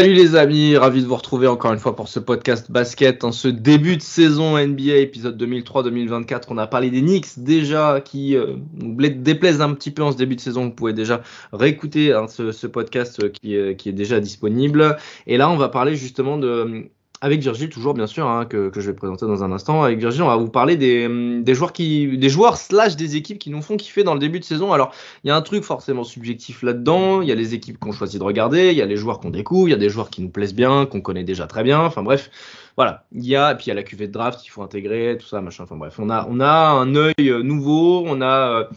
Salut les amis, ravi de vous retrouver encore une fois pour ce podcast basket en ce début de saison NBA épisode 2003-2024. On a parlé des Knicks déjà qui euh, déplaisent un petit peu en ce début de saison. Vous pouvez déjà réécouter hein, ce, podcast euh, euh, qui, est déjà disponible. Et là, on va parler justement de avec Virgile, toujours bien sûr, hein, que, que, je vais présenter dans un instant. Avec Virgile, on va vous parler des, des, joueurs qui, des joueurs slash des équipes qui nous font kiffer dans le début de saison. Alors, il y a un truc forcément subjectif là-dedans. Il y a les équipes qu'on choisit de regarder, il y a les joueurs qu'on découvre, il y a des joueurs qui nous plaisent bien, qu'on connaît déjà très bien. Enfin bref, voilà. Il y a, puis il y a la cuvée de draft qu'il faut intégrer, tout ça, machin. Enfin bref, on a, on a un œil nouveau, on a.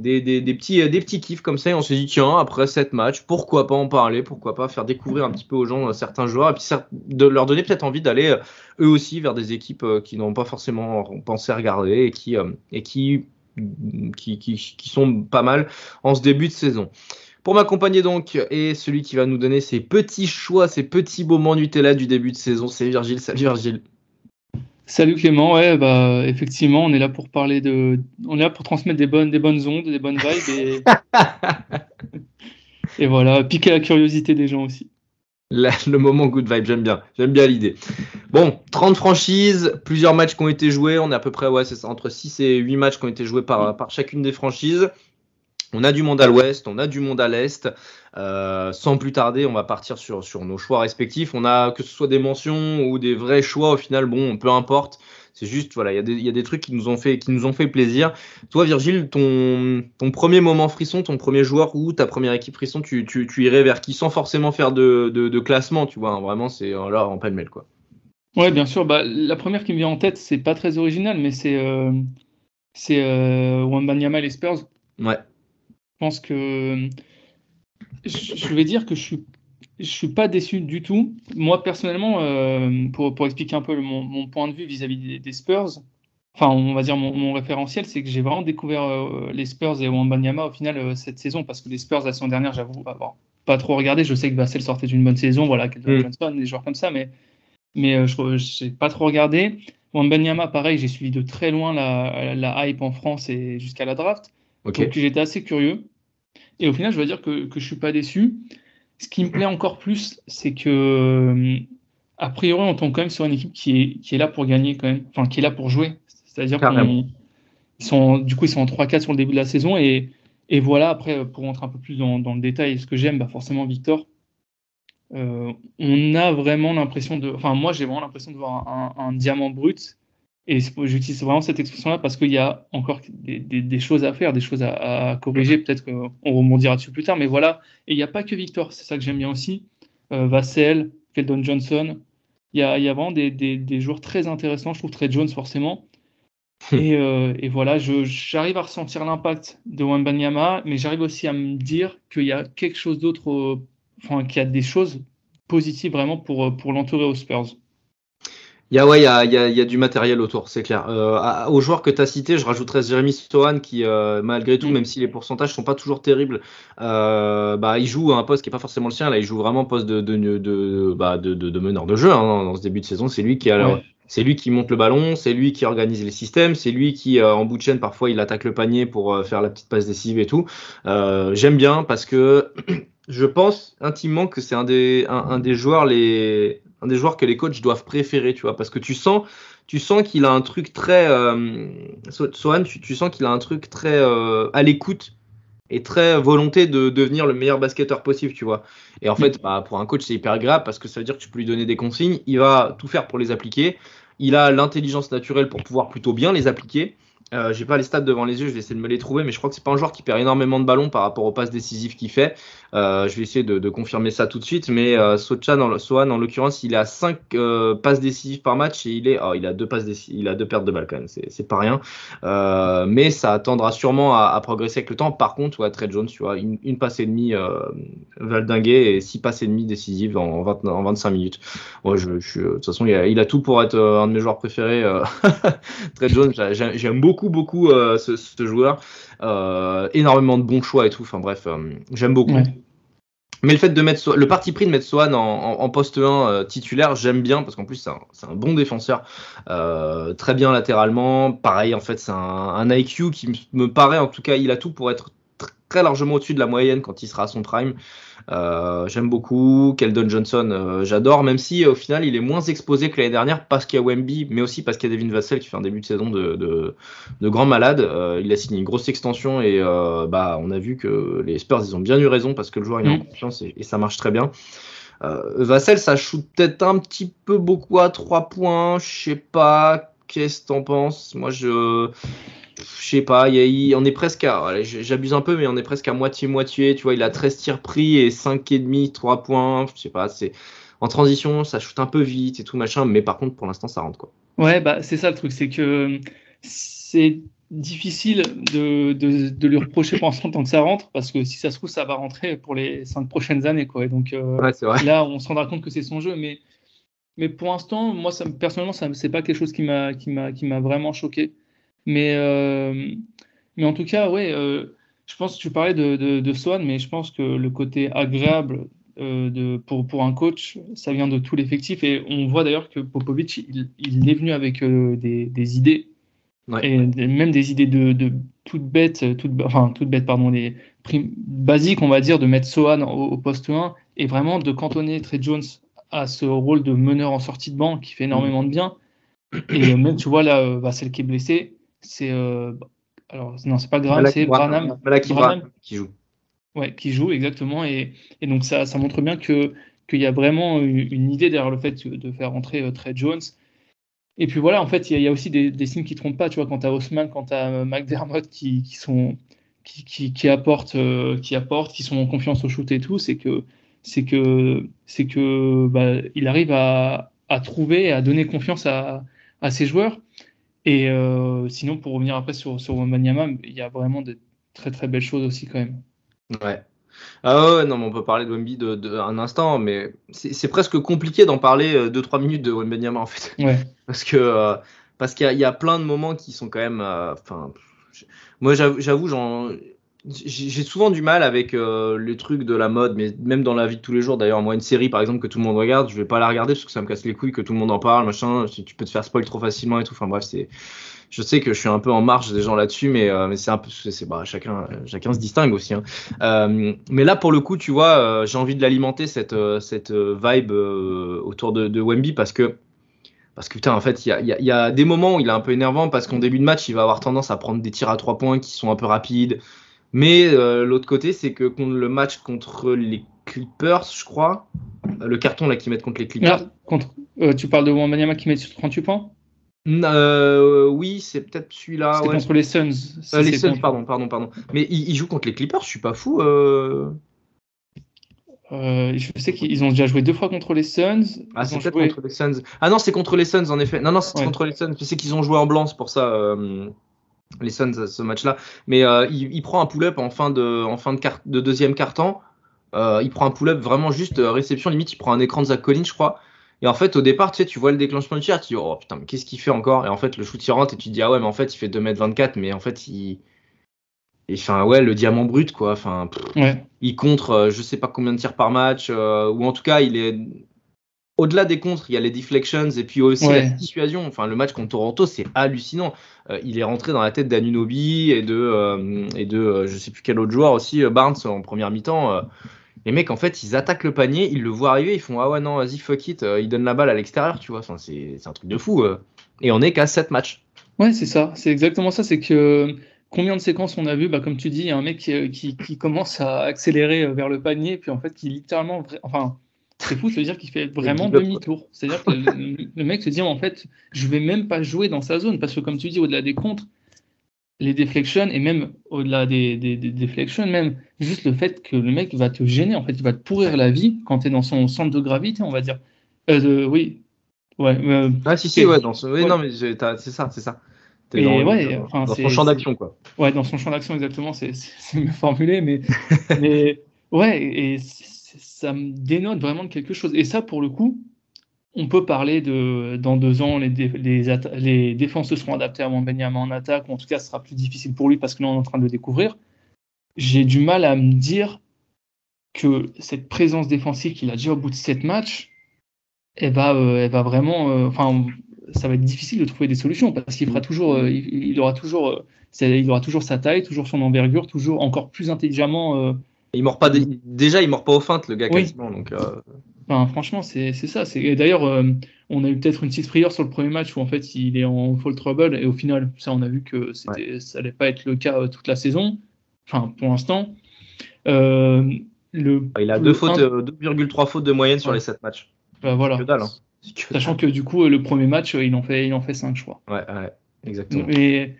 Euh, des, des, petits, des petits kiffs comme ça et on s'est dit tiens après cette match pourquoi pas en parler pourquoi pas faire découvrir un petit peu aux gens certains joueurs et puis de leur donner peut-être envie d'aller eux aussi vers des équipes qui n'ont pas forcément pensé à regarder et qui et qui, qui, qui sont pas mal en ce début de saison. Pour m'accompagner donc et celui qui va nous donner ses petits choix, ses petits moments Nutella du début de saison, c'est Virgile. Salut Virgile. Salut Clément, ouais, bah, effectivement, on est là pour parler de, on est là pour transmettre des bonnes, des bonnes ondes, des bonnes vibes et, et voilà, piquer la curiosité des gens aussi. Le moment good vibe, j'aime bien, j'aime bien l'idée. Bon, 30 franchises, plusieurs matchs qui ont été joués, on est à peu près, ouais, c'est ça, entre 6 et 8 matchs qui ont été joués par, par chacune des franchises. On a du monde à l'ouest, on a du monde à l'est. Euh, sans plus tarder, on va partir sur, sur nos choix respectifs. On a que ce soit des mentions ou des vrais choix, au final, bon, peu importe. C'est juste, voilà, il y, y, a des trucs qui nous ont fait, qui nous ont fait plaisir. Toi, Virgile, ton, ton premier moment frisson, ton premier joueur ou ta première équipe frisson, tu, tu, tu irais vers qui sans forcément faire de, de, de classement, tu vois. Hein, vraiment, c'est là en pêle-mêle, quoi. Ouais, bien sûr. Bah, la première qui me vient en tête, c'est pas très original, mais c'est euh, c'est euh, et les Spurs. Ouais. Je pense que je vais dire que je suis je suis pas déçu du tout. Moi personnellement, euh, pour, pour, expliquer un peu le, mon, mon, point de vue vis-à-vis -vis des, des, Spurs, enfin on va dire mon, mon référentiel, c'est que j'ai vraiment découvert euh, les Spurs et Wembanyama au final euh, cette saison parce que les Spurs la saison dernière, j'avoue avoir pas trop regardé. Je sais que Vassell sortait d'une bonne saison, voilà, mm. Johnson, des joueurs comme ça, mais mais je n'ai pas trop regardé. Wembanyama, pareil, j'ai suivi de très loin la, la, hype en France et jusqu'à la draft. Okay. Donc j'étais assez curieux. Et au final, je dois dire que, que je suis pas déçu. Ce qui me plaît encore plus, c'est que, a priori, on tombe quand même sur une équipe qui est, qui est là pour gagner quand même, enfin, qui est là pour jouer. C'est-à-dire qu'ils sont, du coup, ils sont en 3-4 sur le début de la saison et, et voilà, après, pour rentrer un peu plus dans, dans le détail, ce que j'aime, bah forcément, Victor, euh, on a vraiment l'impression de, enfin, moi, j'ai vraiment l'impression de voir un, un, un diamant brut et j'utilise vraiment cette expression-là parce qu'il y a encore des, des, des, choses à faire, des choses à, à corriger. Peut-être qu'on rebondira dessus plus tard, mais voilà. Et il n'y a pas que Victor, c'est ça que j'aime bien aussi. Euh, Vassell, Keldon Johnson. Il y a, y a vraiment des, des, joueurs très intéressants, je trouve, très Jones forcément. et, euh, et, voilà, j'arrive à ressentir l'impact de Wembanyama, mais j'arrive aussi à me dire qu'il y a quelque chose d'autre, euh, enfin, qu'il y a des choses positives vraiment pour, pour l'entourer aux Spurs. Il y a, ouais, il y a, il y a, il y a du matériel autour, c'est clair. Euh, aux joueurs que tu as cités, je rajouterais Jérémy Stohan qui, euh, malgré tout, mm. même si les pourcentages sont pas toujours terribles, euh, bah, il joue à un poste qui est pas forcément le sien. Là, il joue vraiment poste de, de, de, bah, de, de, meneur de jeu hein, dans ce début de saison. C'est lui qui a, ouais. c'est lui qui monte le ballon, c'est lui qui organise les systèmes, c'est lui qui, en bout de chaîne, parfois, il attaque le panier pour faire la petite passe décisive et tout. J'aime bien parce que je pense intimement que c'est un des, un, un des joueurs les un des joueurs que les coachs doivent préférer, tu vois, parce que tu sens, tu sens qu'il a un truc très, euh, Sohan, tu, sens qu'il a un truc très euh, à l'écoute et très volonté de devenir le meilleur basketteur possible, tu vois. Et en fait, bah, pour un coach, c'est hyper grave parce que ça veut dire que tu peux lui donner des consignes, il va tout faire pour les appliquer. Il a l'intelligence naturelle pour pouvoir plutôt bien les appliquer. Euh, j'ai pas les stats devant les yeux, je vais essayer de me les trouver, mais je crois que c'est pas un joueur qui perd énormément de ballons par rapport aux passes décisives qu'il fait. Euh, je vais essayer de, confirmer ça tout de suite, mais euh, Sohan, en, en l'occurrence, il a 5 euh, passes décisives par match et il est, oh, il a deux passes il a deux pertes de balles quand même, c'est pas rien. Mais ça attendra sûrement à, progresser avec le temps. Par contre, ouais, Trey Jones, tu vois, une, une passe et demie valdinguée et six passes et demie décisives en, 20, en 25 minutes. Ouais, je, je, de toute façon, il a, il a tout pour être un de mes joueurs préférés. Trey Jones, j'aime beaucoup beaucoup, beaucoup euh, ce, ce, joueur. Euh, énormément de bons choix et tout. Enfin bref, euh, j'aime beaucoup. Ouais. Mais le fait de mettre le parti pris de mettre Swan en, en, en poste 1 euh, titulaire, j'aime bien parce qu'en plus c'est un, un, bon défenseur, euh, très bien latéralement. Pareil, en fait, c'est un, un, IQ qui me paraît, en tout cas, il a tout pour être très largement au-dessus de la moyenne quand il sera à son prime. Euh, J'aime beaucoup. Keldon Johnson, euh, j'adore, même si au final il est moins exposé que l'année dernière parce qu'il y a Wemby, mais aussi parce qu'il y a Devin Vassell qui fait un début de saison de, de, de grand malade. Euh, il a signé une grosse extension et euh, bah, on a vu que les Spurs ils ont bien eu raison parce que le joueur il est en confiance et, et, ça marche très bien. Vassell, ça shoot peut-être un petit peu beaucoup à 3 points, je sais pas. Qu'est-ce que t'en penses? Moi, je je sais pas, on est presque à, j'abuse un peu, mais on est presque à moitié-moitié, tu vois, il a 13 tirs pris et 5,5, 3 points, je sais pas, c'est en transition, ça shoot un peu vite et tout machin, mais par contre, pour l'instant, ça rentre quoi. Ouais, bah c'est ça le truc, c'est que c'est difficile de, de, de, lui reprocher pour l'instant tant que ça rentre, parce que si ça se trouve, ça va rentrer pour les 5 prochaines années, quoi. Et donc euh, ouais, vrai. là, on se rendra compte que c'est son jeu, mais, mais pour l'instant, moi, ça, personnellement, ça, c'est pas quelque chose qui m'a, qui m'a, qui m'a vraiment choqué. Mais, euh, mais en tout cas, ouais, euh, je pense que tu parlais de, de, de, Swan, mais je pense que le côté agréable euh, de, pour, pour un coach, ça vient de tout l'effectif. Et on voit d'ailleurs que Popovic, il, il, est venu avec des, des, idées, ouais. et même des idées de, de toutes bêtes, toutes, enfin, toutes bêtes, pardon, les primes basiques, on va dire, de mettre Swan au, au, poste 1 et vraiment de cantonner Trey Jones à ce rôle de meneur en sortie de banc qui fait énormément de bien. Et même, tu vois, là, celle qui est blessée, c'est euh, alors non c'est pas Graham c'est Branham, Branham, Branham qui joue. Ouais qui joue exactement et, et donc ça, ça montre bien que qu'il y a vraiment une idée derrière le fait de faire rentrer euh, Trey Jones. Et puis voilà en fait il y, a, il y a aussi des, des, signes qui trompent pas tu vois quand t'as Haussmann quand t'as euh, McDermott qui, qui sont qui, qui, qui apportent euh, qui apportent qui sont en confiance au shoot et tout c'est que c'est que c'est que bah, il arrive à, à trouver à donner confiance à, à ses joueurs et euh, sinon, pour revenir après sur, sur Wembanyama, il y a vraiment de très très belles choses aussi quand même. Ouais. Ah ouais, non, mais on peut parler de Wemby de, de, un instant, mais c'est presque compliqué d'en parler 2-3 euh, minutes de Wembanyama en fait. Ouais. Parce que euh, parce qu'il y, y, a plein de moments qui sont quand même. Enfin, euh, moi j'avoue, j'en j'ai souvent du mal avec euh, les trucs de la mode, mais même dans la vie de tous les jours. D'ailleurs, moi, une série par exemple que tout le monde regarde, je vais pas la regarder parce que ça me casse les couilles que tout le monde en parle, machin. Tu peux te faire spoil trop facilement et tout. Enfin bref, c'est. Je sais que je suis un peu en marge des gens là-dessus, mais, euh, c'est un peu, bah, chacun, se distingue aussi. Hein. Euh, mais là, pour le coup, tu vois, j'ai envie de l'alimenter cette, vibe autour de, Wemby parce que parce que putain, en fait, il y a, des moments où il est un peu énervant parce qu'en début de match, il va avoir tendance à prendre des tirs à trois points qui sont un peu rapides. Mais euh, l'autre côté, c'est que contre le match contre les Clippers, je crois, le carton là qu'ils mettent contre les Clippers. Contre, euh, tu parles de Wembanyama qui met sur 38 points? Euh, Oui, c'est peut-être celui-là. C'est ouais. contre les Suns. Si les Suns, contre... pardon, pardon, pardon. Mais il, il, joue contre les Clippers, je suis pas fou. Euh, je sais qu'ils ont déjà joué deux fois contre les Suns. Ah, c'est peut-être joué... contre les Suns. Ah non, c'est contre les Suns en effet. Non, non, c'est ouais. contre les Suns. Je sais qu'ils ont joué en blanc, c'est pour ça les Suns ce match-là. Mais euh, il, il, prend un pull-up en fin de, en fin de, quart, de deuxième quart-temps. Euh, il prend un pull-up vraiment juste euh, réception limite. Il prend un écran de Zach Collins, je crois. Et en fait, au départ, tu sais, tu vois le déclenchement du tir, tu dis oh putain, mais qu'est-ce qu'il fait encore? Et en fait, le shoot il rentre et tu te dis ah ouais, mais en fait, il fait 2m24, mais en fait, il. Et enfin, ouais, le diamant brut, quoi. Enfin, ouais. il contre, je sais pas combien de tirs par match, ou en tout cas, il est au-delà des contres, il y a les deflections et puis aussi ouais. la dissuasion. Enfin, le match contre Toronto, c'est hallucinant. Euh, il est rentré dans la tête d'Anunobi et de, euh, et de euh, je sais plus quel autre joueur aussi, Barnes en première mi-temps. les mecs, en fait, ils attaquent le panier, ils le voient arriver, ils font Ah ouais, non, vas-y, fuck it, ils donnent la balle à l'extérieur, tu vois. Enfin, c'est un truc de fou. et on est qu'à 7 matchs. Ouais, c'est ça. C'est exactement ça. C'est que combien de séquences on a vu bah, Comme tu dis, il y a un mec qui, qui, qui, commence à accélérer vers le panier, puis en fait, qui littéralement. Enfin c'est fou, ça veut dire qu'il fait vraiment demi-tour. C'est-à-dire que le, le, mec se dit en fait, je vais même pas jouer dans sa zone parce que comme tu dis, au-delà des contres, les deflections et même au-delà des, des, des, deflections, même juste le fait que le mec va te gêner, en fait, il va te pourrir la vie quand tu es dans son centre de gravité, on va dire. Euh, oui. Ouais. Euh, ah, si, si, ouais, dans ce... oui, non, mais c'est ça, c'est ça. Et dans, ouais, dans son champ d'action, quoi. Ouais, dans son champ d'action, exactement, c'est mieux formulé, mais, mais ouais, et ça me dénote vraiment de quelque chose. Et ça, pour le coup, on peut parler de dans deux ans, les, les défenses seront adaptées à Wembanyama en attaque, ou en tout cas, ce sera plus difficile pour lui parce que là, on est en train de le découvrir. J'ai du mal à me dire que cette présence défensive qu'il a déjà au bout de sept matchs, elle va, euh, elle va vraiment. Euh, enfin, ça va être difficile de trouver des solutions parce qu'il fera toujours, euh, il, aura toujours, il aura toujours sa taille, toujours son envergure, toujours encore plus intelligemment. Il mord pas déjà, il mord pas aux feintes, le gars quasiment. Donc, franchement, c'est ça. D'ailleurs, euh, on a eu peut-être une petite prière sur le premier match où en fait il est en fall trouble et au final, ça, on a vu que ça allait pas être le cas euh, toute la saison. Enfin, pour l'instant. Euh, le, il a 2,3 fautes de moyenne sur les 7 matchs. Bah, voilà. Que dalle, hein. Sachant que du coup, le premier match, il en fait, il en fait 5, je crois. Ouais, ouais exactement. Et,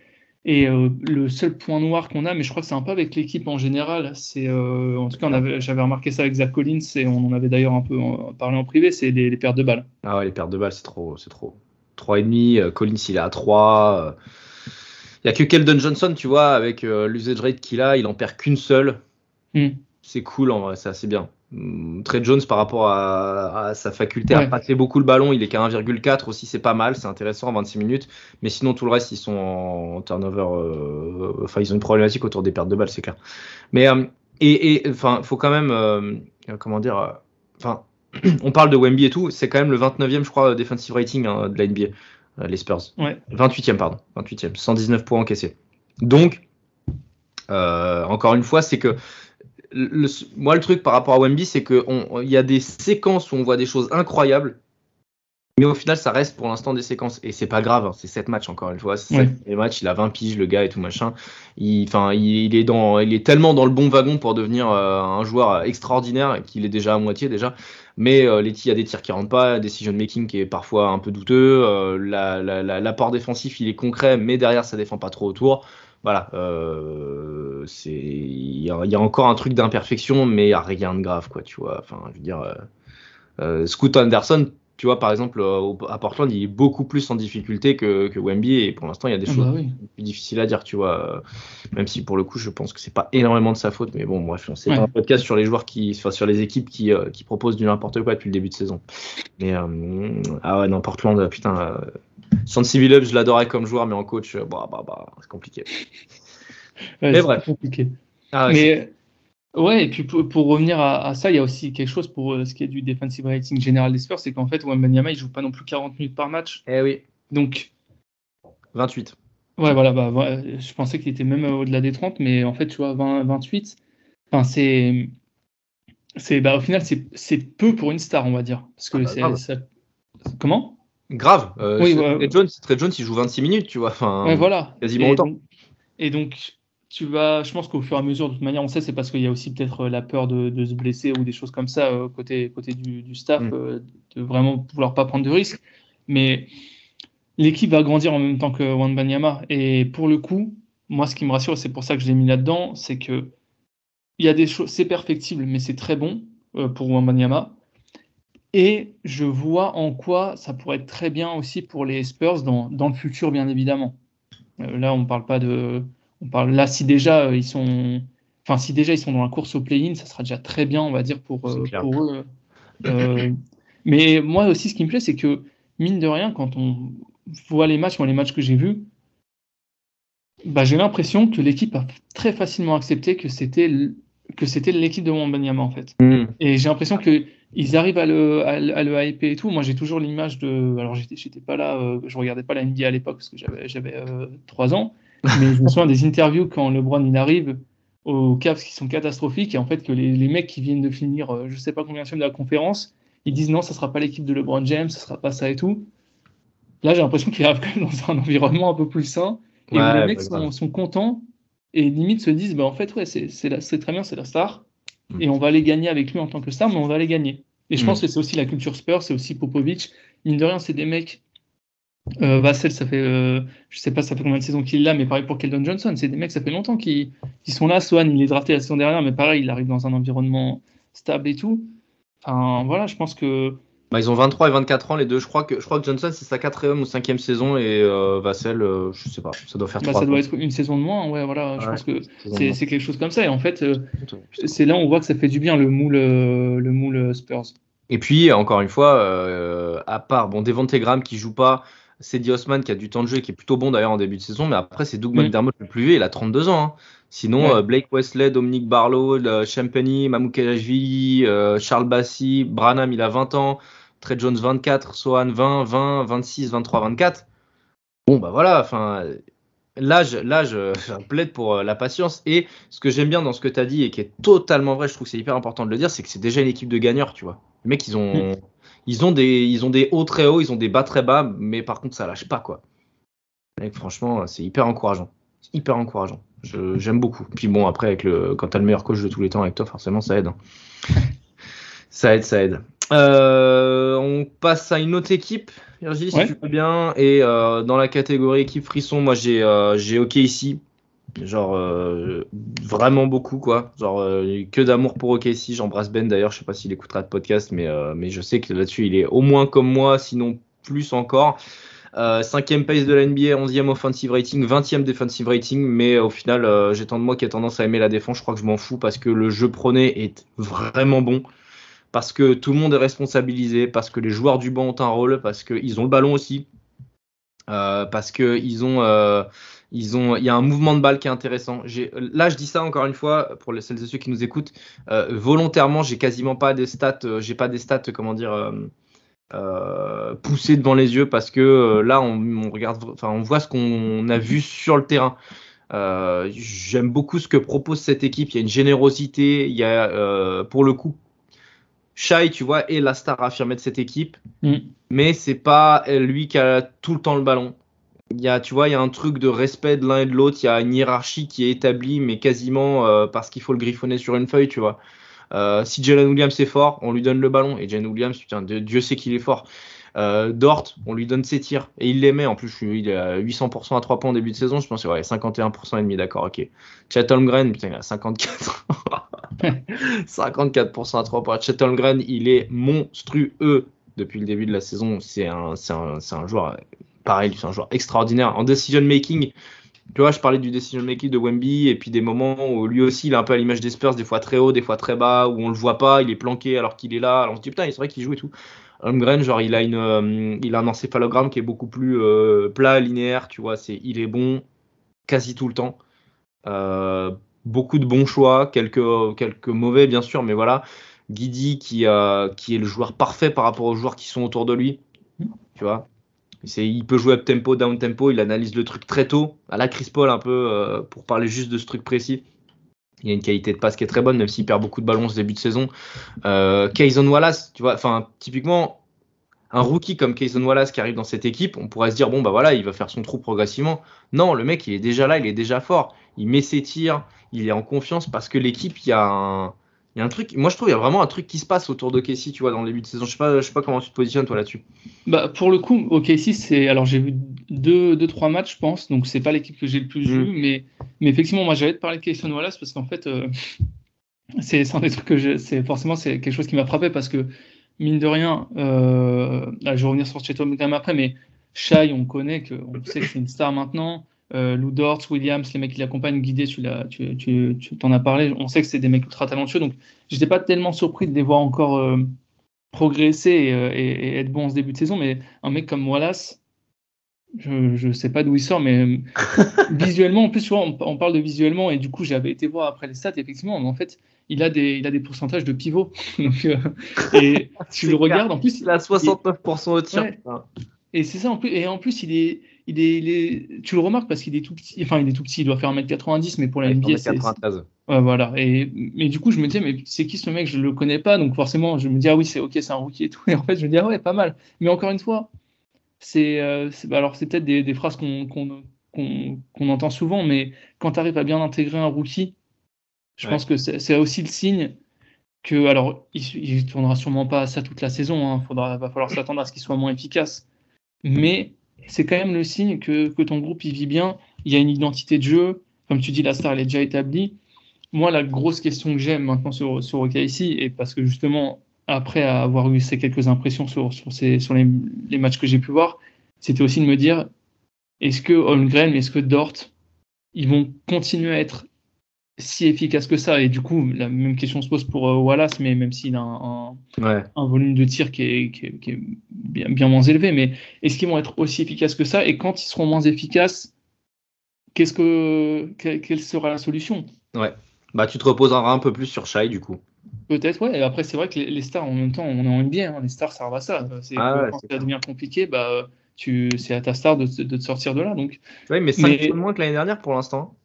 et euh, le seul point noir qu'on a, mais je crois que c'est un peu avec l'équipe en général, c'est euh, en tout cas j'avais remarqué ça avec Zach Collins et on en avait d'ailleurs un peu parlé en privé, c'est les, pertes de balles. Ah ouais, les pertes de balles, c'est trop, c'est trop. 3,5, euh, Collins il est à 3. Il n'y a que Keldon Johnson, tu vois, avec l'usage rate qu'il a, il en perd qu'une seule. Hmm. C'est cool en vrai, c'est assez bien. Mm, Trey Jones par rapport à, sa faculté à passer beaucoup le ballon, il est qu'à 1,4 aussi, c'est pas mal, c'est intéressant en 26 minutes. Mais sinon, tout le reste, ils sont en turnover. Euh, enfin, ils ont une problématique autour des pertes de balles, c'est clair. Mais euh, et, enfin, faut quand même, euh, comment dire, enfin, on parle de Wemby et tout, c'est quand même le 29e, je crois, defensive rating hein, de la NBA, les Spurs. 28e, pardon, 28e, 119 points encaissés. Donc, encore une fois, c'est que moi, le truc par rapport à Wemby, c'est qu'il y a des séquences où on voit des choses incroyables, mais au final, ça reste pour l'instant des séquences. Et c'est pas grave, hein, c'est 7 matchs encore une fois. C'est les matchs, il a 20 piges, le gars et tout machin. Il, enfin, il, est dans, il est tellement dans le bon wagon pour devenir euh, un joueur extraordinaire qu'il est déjà à moitié déjà. Mais euh, il y a des tirs qui rentrent pas, decision making qui est parfois un peu douteux. Euh, l'apport défensif, il est concret, mais derrière, ça défend pas trop autour voilà, euh, c'est il y, a encore un truc d'imperfection, mais il a rien de grave, quoi, tu vois. Enfin, je veux dire, euh, euh, Scoot Anderson, tu vois, par exemple, à Portland, il est beaucoup plus en difficulté que, que Wemby, et pour l'instant, il y a des ah choses bah plus difficiles à dire, tu vois. Même si pour le coup, je pense que c'est pas énormément de sa faute, mais bon, bref, c'est pas un podcast sur les joueurs qui, enfin, sur les équipes qui, qui proposent du n'importe quoi depuis le début de saison. Mais ah ouais, non, Portland, putain Sensi je l'adorais comme joueur, mais en coach, euh, bah, bah, bah, c'est compliqué. mais bref. compliqué. Ah mais ouais, et puis pour, revenir à, ça, il y a aussi quelque chose pour euh, ce qui est du defensive rating général des Spurs, c'est qu'en fait, Wembanyama, il joue pas non plus 40 minutes par match. Eh oui. Donc. 28. Ouais, voilà, bah, je pensais qu'il était même au-delà des 30, mais en fait, tu vois, 20, 28, enfin, c'est. C'est, bah, au final, c'est peu pour une star, on va dire. Parce que ah bah. Comment? Grave. Euh, oui, Trey Jones, Jones, il joue 26 minutes, tu vois. Enfin, voilà. Quasiment et autant. et donc, tu vas, je pense qu'au fur et à mesure, de toute manière, on sait, c'est parce qu'il y a aussi peut-être euh, la peur de, se blesser ou des choses comme ça euh, côté, côté du, staff, mm. de vraiment vouloir pas prendre de risques. Mais l'équipe va grandir en même temps que Wan Banyama. Et pour le coup, moi, ce qui me rassure, c'est pour ça que je l'ai mis là-dedans, c'est que il y a des choses, c'est perfectible, mais c'est très bon pour Wan Banyama. Et je vois en quoi ça pourrait être très bien aussi pour les Spurs dans, dans le futur, bien évidemment. Euh, là, on parle pas de. On parle là si déjà euh, ils sont. Enfin, si déjà ils sont dans la course au play-in, ça sera déjà très bien, on va dire, pour, euh, pour eux. mais moi aussi, ce qui me plaît, c'est que, mine de rien, quand on voit les matchs, moi, les matchs que j'ai vus, bah, j'ai l'impression que l'équipe a très facilement accepté que c'était que c'était l'équipe de Wembanyama en fait. Hmm. Et j'ai l'impression que ils arrivent à le, à, le hyper et tout. Moi, j'ai toujours l'image de. Alors, j'étais pas là, euh, je regardais pas la NBA à l'époque parce que j'avais euh, 3 ans. Mais je me souviens des interviews quand LeBron il arrive aux Cavs qui sont catastrophiques et en fait que les, les mecs qui viennent de finir, euh, je sais pas combien de de la conférence, ils disent non, ça sera pas l'équipe de LeBron James, ça sera pas ça et tout. Là, j'ai l'impression qu'ils arrivent quand même dans un environnement un peu plus sain et les mecs sont, sont, contents et limite se disent bah en fait ouais c'est très bien, c'est la star et mm. on va les gagner avec lui en tant que star, mais on va les gagner. Et je pense mm. que c'est aussi la culture Spurs, c'est aussi Popovic. Mine de rien, c'est des mecs Euh, Vassell, ça fait, euh, je sais pas, ça fait combien de saisons qu'il est là, mais pareil pour Keldon Johnson, c'est des mecs, ça fait longtemps qu'ils sont là. Swan, il est drafté la saison dernière, mais pareil, il arrive dans un environnement stable et tout. Enfin, voilà, je pense que. Bah, ils ont 23 et 24 ans, les deux. Je crois que, je crois que Johnson, c'est sa quatrième ou cinquième saison, et euh, Vassell, euh, je sais pas, ça doit faire bah. Ça doit être une saison de moins, ouais, voilà. Je pense que c'est quelque chose comme ça. Et en fait, euh, Putain. c'est là où on voit que ça fait du bien le moule, euh, le moule Spurs. Et puis, encore une fois, à part bon, Devonte Graham qui joue pas, Cedi Osman qui a du temps de jeu et qui est plutôt bon d'ailleurs en début de saison, mais après, c'est Doug Mm. McDermott le plus vieux, il a 32 ans. hein. Sinon, Ouais. euh, Blake Wesley, Dominique Barlow, Champagny, Mamou Kelashvili, euh, Charles Bassi, Branham, il a 20 ans, Trey Jones 24, Sohan 20, 20, 26, 23, 24. Bon, bah voilà, enfin, l'âge, l'âge, euh, ça plaide pour euh, la patience. Et ce que j'aime bien dans ce que tu as dit et qui est totalement vrai, je trouve que c'est hyper important de le dire, c'est que c'est déjà une équipe de gagneurs, tu vois. Les mecs, ils ont, ils ont des, ils ont des hauts très hauts, ils ont des bas très bas, mais par contre, ça lâche pas, quoi. Franchement, c'est hyper encourageant. C'est hyper encourageant. Je- J'aime beaucoup. Puis bon, après, avec le, quand t'as le meilleur coach de tous les temps avec toi, forcément, ça aide. hein. ça aide, ça aide. Euh, on passe à une autre équipe, Virgile, si Ouais. tu veux bien. Et euh, dans la catégorie équipe frisson, moi j'ai euh, j'ai OK ici. Genre euh, vraiment beaucoup quoi. Genre euh, que d'amour pour OKC. J'embrasse Ben d'ailleurs. Je sais pas s'il écoutera le podcast, mais euh, mais je sais que là-dessus il est au moins comme moi, sinon plus encore. Euh, cinquième pace de la NBA, 11e offensive rating, 20e defensive rating, mais au final, euh, j'ai tant de moi qui a tendance à aimer la défense, je crois que je m'en fous parce que le jeu prôné est vraiment bon, parce que tout le monde est responsabilisé, parce que les joueurs du banc ont un rôle, parce qu'ils ont le ballon aussi, euh, parce que ils ont, euh, ont, il y a un mouvement de balle qui est intéressant. Là, je dis ça encore une fois pour les celles et ceux qui nous écoutent, euh, volontairement, j'ai quasiment pas des stats, euh, j'ai pas des stats, comment dire. euh, euh, devant les yeux parce que là on, regarde enfin on voit ce qu'on a vu sur le terrain j'aime beaucoup ce que propose cette équipe il y a une générosité il y a pour le coup Shai tu vois est la star affirmée de cette équipe Mm. mais c'est pas lui qui a tout le temps le ballon il y a tu vois il y a un truc de respect de l'un et de l'autre il y a une hiérarchie qui est établie mais quasiment euh, parce qu'il faut le griffonner sur une feuille tu vois euh, si Jalen Williams est fort, on lui donne le ballon. Et Jalen Williams, putain, Dieu, Dieu sait qu'il est fort. Euh, Dort, on lui donne ses tirs. Et il les met. En plus, il est à 800% à 3 points en début de saison. Je pense ouais, 51% et demi, d'accord, ok. Chet Holmgren, putain, il a 54. 54% à 3 points. Chet Holmgren, il est monstrueux depuis le début de la saison. C'est un, un, un joueur, pareil, c'est un joueur extraordinaire. En decision making, tu vois, je parlais du decision making de Wemby et puis des moments où lui aussi il est un peu à l'image des Spurs, des fois très haut, des fois très bas, où on le voit pas, il est planqué alors qu'il est là. Alors on se dit putain, c'est vrai qu'il joue et tout. Holmgren, genre il a une, euh, il a un encéphalogramme qui est beaucoup plus euh, plat, linéaire, tu vois, c'est, il est bon quasi tout le temps. Euh, beaucoup de bons choix, quelques, mauvais bien sûr, mais voilà. Guidi qui, euh, qui est le joueur parfait par rapport aux joueurs qui sont autour de lui, tu vois. Il peut jouer up tempo, down tempo, il analyse le truc très tôt, à la Chris Paul un peu, euh, pour parler juste de ce truc précis. Il a une qualité de passe qui est très bonne, même s'il perd beaucoup de ballons ce début de saison. Euh, Kayson Wallace, tu vois, enfin, typiquement, un rookie comme Kayson Wallace qui arrive dans cette équipe, on pourrait se dire, bon, bah voilà, il va faire son trou progressivement. Non, le mec, il est déjà là, il est déjà fort. Il met ses tirs, il est en confiance parce que l'équipe, il y a un. Il y a un truc, moi je trouve il y a vraiment un truc qui se passe autour de Casey, tu vois, dans le début de saison. Je sais pas, je sais pas comment tu te positionnes toi là-dessus. Bah, pour le coup, OKC, c'est. Alors, j'ai vu deux, deux, trois matchs, je pense, donc c'est pas l'équipe que j'ai le plus Mm. vu, mais, mais effectivement, moi, j'allais te parler de Kayson Wallace parce qu'en fait, euh, c'est un des trucs que c'est Forcément, c'est quelque chose qui m'a frappé parce que, mine de rien, euh, là, je vais revenir sur Cheto quand même après, mais Shai, on connaît, que, on sait que c'est une star maintenant. Euh, Lou Dort, Williams, les mecs qui l'accompagnent, guidés, tu l'as, tu, tu, tu t'en as parlé. On sait que c'est des mecs ultra talentueux, donc j'étais pas tellement surpris de les voir encore euh, progresser et, euh, et- et être bon en ce début de saison, mais un mec comme Wallace, je, je sais pas d'où il sort, mais euh, visuellement, en plus, tu vois, on, on parle de visuellement, et du coup, j'avais été voir après les stats, effectivement, mais en fait, il a des, il a des pourcentages de pivot. Donc, euh, et tu le regardes, en plus, Il a 69% au tir. Ouais. et c'est ça, en plus, et en plus, il est, il est, il est- tu le remarques parce qu'il est tout petit, enfin, il est tout petit, il doit faire 1m90, mais pour la NBA, c'est, 93. Ouais, voilà. Et, mais du coup, je me disais, mais c'est qui ce mec? Je le connais pas. Donc, forcément, je me dis, ah oui, c'est ok, c'est un rookie et tout. Et en fait, je me dis, ah ouais, pas mal. Mais encore une fois, c'est, euh, bah, alors, c'est peut-être des, des phrases qu'on qu'on, qu'on entend souvent, mais quand tu arrives à bien intégrer un rookie, je Ouais. pense que c'est aussi le signe que, alors, il, il tournera sûrement pas à ça toute la saison. Hein, faudra, va falloir s'attendre à ce qu'il soit moins efficace. Mais c'est quand même le signe que, que, ton groupe il vit bien, il y a une identité de jeu, comme tu dis, la star elle est déjà établie. Moi, la grosse question que j'aime maintenant sur, sur OKC, et parce que justement, après avoir eu ces quelques impressions sur, sur, ces, sur les, les matchs que j'ai pu voir, c'était aussi de me dire est-ce que Holmgren, est-ce que Dort, ils vont continuer à être si efficaces que ça Et du coup, la même question se pose pour euh, Wallace, mais même s'il a un, un, volume de tir qui est, qui est, qui est bien, bien, moins élevé, mais est-ce qu'ils vont être aussi efficaces que ça? Et quand ils seront moins efficaces, qu'est-ce que, quelle sera la solution? Ouais. Bah, tu te reposeras un peu plus sur Shai, du coup. Peut-être, ouais. Et après, c'est vrai que les, les, stars, en même temps, on en bien. Hein. Les stars servent à ça. C'est ah ouais, quand ça devient compliqué, bah, tu, c'est à ta star de, de, te sortir de là. Donc. Oui, mais 5 mais... moins que l'année dernière pour l'instant.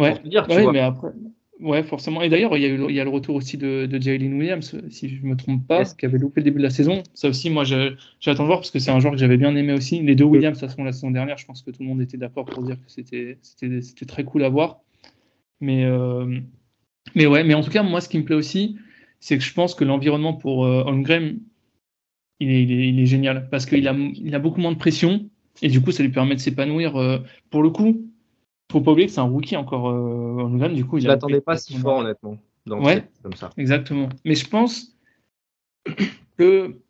Ouais, dire, ouais mais après. Ouais, forcément. Et d'ailleurs, il y, a eu, il y a le retour aussi de, de Jalen Williams, si je ne me trompe pas, yes. qui avait loupé le début de la saison. Ça aussi, moi, j'attends de voir parce que c'est un joueur que j'avais bien aimé aussi. Les deux Williams, de toute façon, la saison dernière, je pense que tout le monde était d'accord pour dire que c'était très cool à voir. Mais, euh, mais ouais, mais en tout cas, moi, ce qui me plaît aussi, c'est que je pense que l'environnement pour euh, Holmgren, il est, il, est, il est, génial parce qu'il a, il a beaucoup moins de pression et du coup, ça lui permet de s'épanouir. Euh, pour le coup, faut pas oublier que c'est un rookie encore euh, Holmgren. Du coup, il je l'attendais pas si fort, honnêtement. Donc, ouais, comme ça. Exactement. Mais je pense que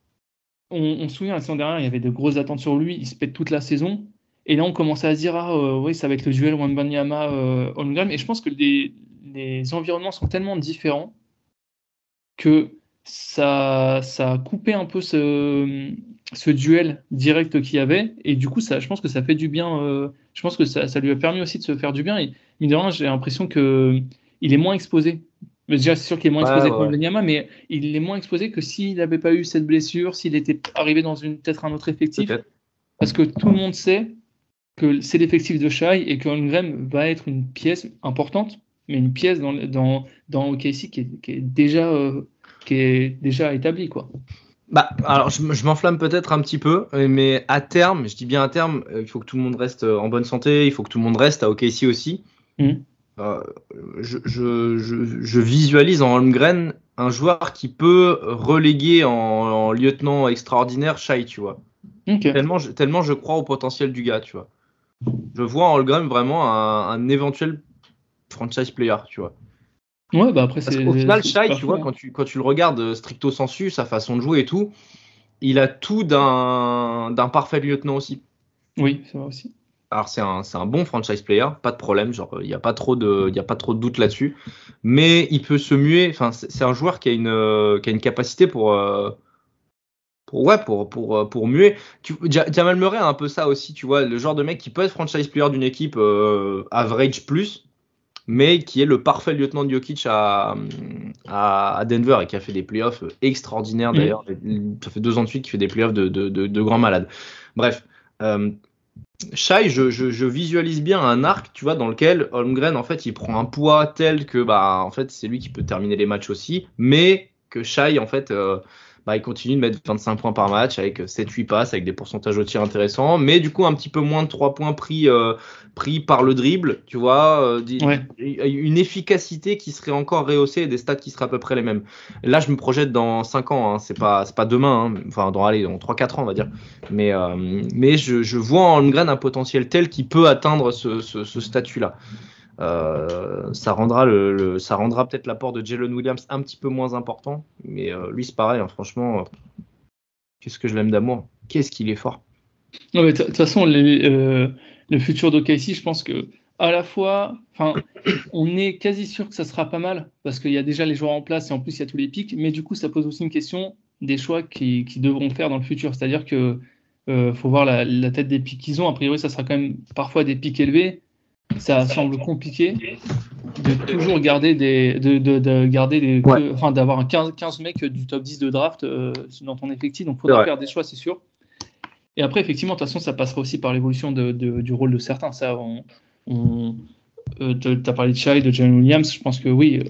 on, on se souvient la saison dernière, il y avait de grosses attentes sur lui. Il se pète toute la saison. Et là, on commençait à se dire, ah euh, oui, ça va être le duel Wembanyama euh, Holmgren. Et je pense que les, les environnements sont tellement différents que ça, ça a coupé un peu ce, ce duel direct qu'il y avait. Et du coup, ça, je pense que ça fait du bien. Euh, je pense que ça, ça, lui a permis aussi de se faire du bien. Et mine de rien, j'ai l'impression qu'il est moins exposé. Mais déjà, c'est sûr qu'il est moins exposé ouais, que ouais. mais il est moins exposé que s'il n'avait pas eu cette blessure, s'il était arrivé dans une peut-être un autre effectif. Parce que tout le monde sait que c'est l'effectif de Shai et que Holmgren va être une pièce importante, mais une pièce dans, dans, dans OKC qui est, qui est déjà, euh, qui est déjà établie. Quoi. Bah, alors, je, je m'enflamme peut-être un petit peu, mais à terme, je dis bien à terme, il faut que tout le monde reste en bonne santé, il faut que tout le monde reste à OKC aussi. Mmh. Euh, je, je, je, visualise en Holmgren un joueur qui peut reléguer en, en lieutenant extraordinaire Shai, tu vois. Okay. Tellement, je, tellement je crois au potentiel du gars, tu vois. Je vois en Holmgren vraiment un, un éventuel franchise player, tu vois. Ouais, bah après, Parce qu'au final, Shai, tu vois, quand tu, quand tu le regardes stricto sensu, sa façon de jouer et tout, il a tout d'un parfait lieutenant aussi. Oui, c'est vrai aussi. Alors c'est un, un, bon franchise player, pas de problème, genre il n'y a pas trop de, y a pas trop de doute là-dessus. Mais il peut se muer. Enfin, c'est un joueur qui a une, qui a une capacité pour, euh, pour ouais, pour pour pour muer. Tu, Jamal Murray a un peu ça aussi, tu vois, le genre de mec qui peut être franchise player d'une équipe euh, average plus, mais qui est le parfait lieutenant de Jokic à, Denver et qui a fait des playoffs extraordinaires d'ailleurs. Mmh. Ça fait deux ans de suite qu'il fait des playoffs de, de, de, de grands malades. Bref. Euh, Shai, je, je, je, visualise bien un arc, tu vois, dans lequel Holmgren, en fait, il prend un poids tel que, bah, en fait, c'est lui qui peut terminer les matchs aussi, mais que Shai, en fait, euh, bah, il continue de mettre 25 points par match avec 7-8 passes, avec des pourcentages au tir intéressants, mais du coup, un petit peu moins de 3 points pris, euh, pris par le dribble, tu vois, euh, ouais. une efficacité qui serait encore rehaussée et des stats qui seraient à peu près les mêmes. Là, je me projette dans 5 ans, hein, c'est pas, pas demain, hein, enfin, dans, allez, dans 3-4 ans, on va dire, mais, euh, mais je, je, vois en Holmgren un potentiel tel qui peut atteindre ce, ce, ce statut-là. Euh, ça rendra, peut-être l'apport de Jalen Williams un petit peu moins important, mais euh, lui c'est pareil, hein, franchement, qu'est-ce que je l'aime d'amour, qu'est-ce qu'il est fort. De toute façon, euh, le futur d'OKC, je pense que à la fois, on est quasi sûr que ça sera pas mal parce qu'il y a déjà les joueurs en place et en plus il y a tous les pics, mais du coup ça pose aussi une question des choix qu'ils qui devront faire dans le futur, c'est-à-dire que euh, faut voir la, tête des pics qu'ils ont. A priori, ça sera quand même parfois des pics élevés ça semble compliqué de toujours garder des, de, de, de garder des, ouais. enfin d'avoir 15, 15 mecs du top 10 de draft euh, dans ton effectif. Donc, il faudra faire des choix, c'est sûr. Et après, effectivement, de toute façon, ça passera aussi par l'évolution de, du rôle de certains. Ça, on, on euh, tu as parlé de Shai, de John Williams. Je pense que oui,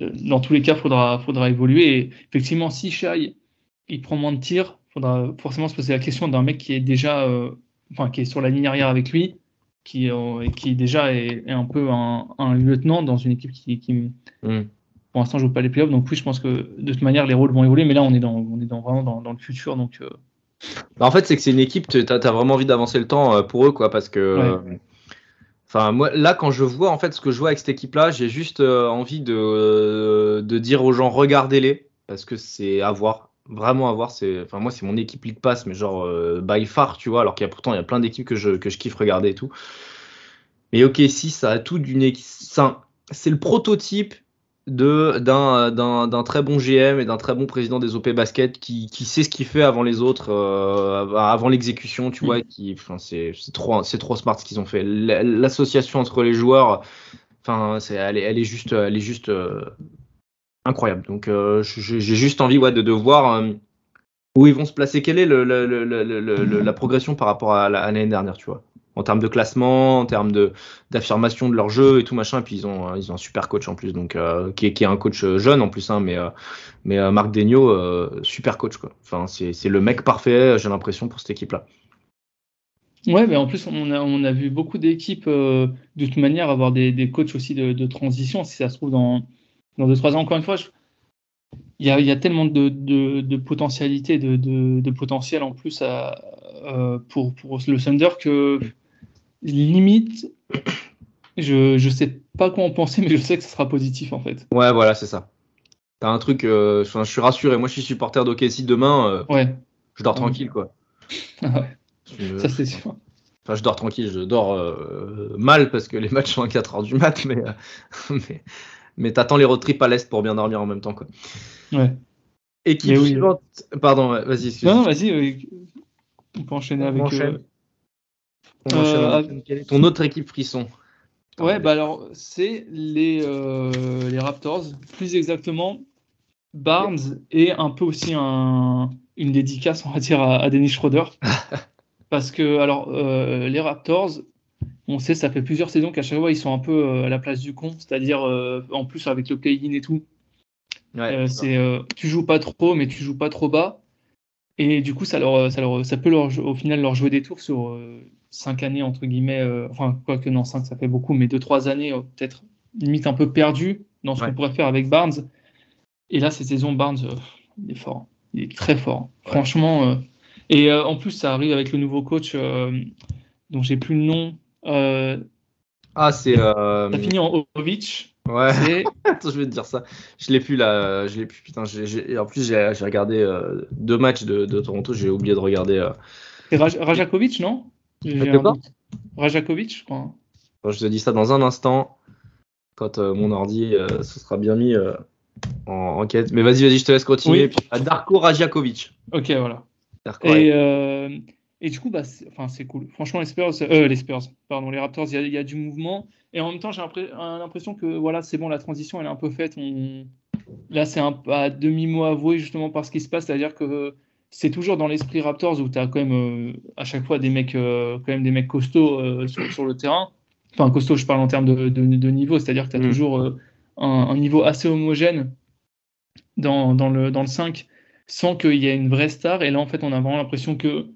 euh, dans tous les cas, il faudra, faudra évoluer. Et effectivement, si Shai il prend moins de tirs, il faudra forcément se poser la question d'un mec qui est déjà, euh, enfin, qui est sur la ligne arrière avec lui qui, euh, qui déjà est, est, un peu un, un, lieutenant dans une équipe qui, qui mm. pour l'instant joue pas les playoffs. Donc oui, je pense que de toute manière les rôles vont évoluer, mais là on est dans, on est dans vraiment dans, dans le futur, donc euh, En fait, c'est que c'est une équipe, tu as, vraiment envie d'avancer le temps pour eux, quoi, parce que. Enfin, moi, là, quand je vois en fait ce que je vois avec cette équipe-là, j'ai juste envie de, de dire aux gens regardez-les parce que c'est à voir vraiment à voir. C'est, enfin, moi, c'est mon équipe League Pass, mais genre euh, by far, tu vois. Alors qu'il y a pourtant, il y a plein d'équipes que je, que je kiffe regarder et tout. Mais ok, si ça a tout d'une équipe. C'est le prototype de d'un, d'un, très bon GM et d'un très bon président des OP basket qui, qui sait ce qu'il fait avant les autres, euh, avant l'exécution, tu vois. Qui, enfin, c'est, c'est trop, c'est trop smart ce qu'ils ont fait. L'association entre les joueurs, enfin, c'est, elle, est, elle est juste, elle est juste euh, incroyable. Donc euh, j'ai juste envie ouais, de, de voir euh, où ils vont se placer. Quelle est la progression par rapport à l'année dernière, tu vois? En termes de classement, en termes d'affirmation de, leur jeu et tout machin. Et puis ils ont, ils ont un super coach en plus, donc euh, qui, est, qui, est, un coach jeune en plus, hein, mais, mais Marc Degno, super coach. Enfin, c'est le mec parfait, j'ai l'impression pour cette équipe-là. Ouais, mais en plus on a, on a vu beaucoup d'équipes de toute manière avoir des, des coachs aussi de, de, transition. Si ça se trouve dans dans 2-3 ans. Encore une fois, il, y a, il, y a, tellement de, de, de potentialité, de, de, potentiel en plus à, euh, pour, pour, le Thunder que limite, je ne sais pas quoi en penser, mais je sais que ce sera positif en fait. Ouais, voilà, c'est ça. T'as un truc, euh, je suis rassuré. Moi, je suis supporter d'OKC demain. Euh, ouais. Je dors tranquille, quoi. Ah ouais. Ça, c'est sûr. Enfin, je dors tranquille, je dors mal parce que les matchs sont à 4 heures du mat, mais, mais, mais t'attends les road trips à l'est pour bien dormir en même temps. Quoi. Ouais. Équipe suivante. Pardon, vas-y. Non, non, vas-y. on peut enchaîner avec. Euh... On enchaîne, Quelle est ton autre équipe frisson Ouais, bah alors, c'est les, euh, les Raptors. Plus exactement, Barnes et un peu aussi un, une dédicace, on va dire, à, à Dennis Schroeder. Parce que, alors, euh, les Raptors, on sait, ça fait plusieurs saisons qu'à chaque fois, ils sont un peu euh, à la place du con, c'est-à-dire euh, en plus avec le play-in et tout. Euh, c'est, tu joues pas trop, mais tu joues pas trop bas. Et du coup, ça, leur, ça, leur, ça peut leur, au final leur jouer des tours sur cinq années, entre guillemets. enfin, quoi que non, cinq, ça fait beaucoup, mais deux, trois années, peut-être limite un peu perdu dans ce qu'on pourrait faire avec Barnes. Et là, cette saison, Barnes, il est fort. Il est très fort. Franchement. et en plus, ça arrive avec le nouveau coach dont j'ai plus le nom. Euh, ah, c'est. Euh... Ça finit en Ovic. Ouais. Attends, je vais te dire ça. Je l'ai plus là. Je l'ai plus. Putain. En plus, j'ai regardé euh, deux matchs de, de Toronto. J'ai oublié de regarder. Euh... C'est Rajakovic, non? Rajakovic, je crois. je te dis ça dans un instant. Quand euh, mon ordi se sera bien mis en enquête. Mais vas-y, vas-y, je te laisse continuer. Darko Rajakovic. Ok, voilà. Darko, Et et du coup, bah, c'est, enfin, c'est cool. Franchement, les Spurs, euh, les Spurs, pardon, les Raptors, il y, a du mouvement. Et en même temps, j'ai l'impression que voilà, c'est bon, la transition, elle est un peu faite. On... Là, c'est un à demi-mot avoué justement par ce qui se passe, c'est-à-dire que c'est toujours dans l'esprit Raptors où tu as quand même euh, à chaque fois des mecs, euh, quand même des mecs costauds sur, le terrain. Enfin, costaud, je parle en termes de, de, niveau, c'est-à-dire que tu as mm. toujours un, un, niveau assez homogène dans, dans, le, dans le 5 sans qu'il y ait une vraie star. Et là, en fait, on a vraiment l'impression que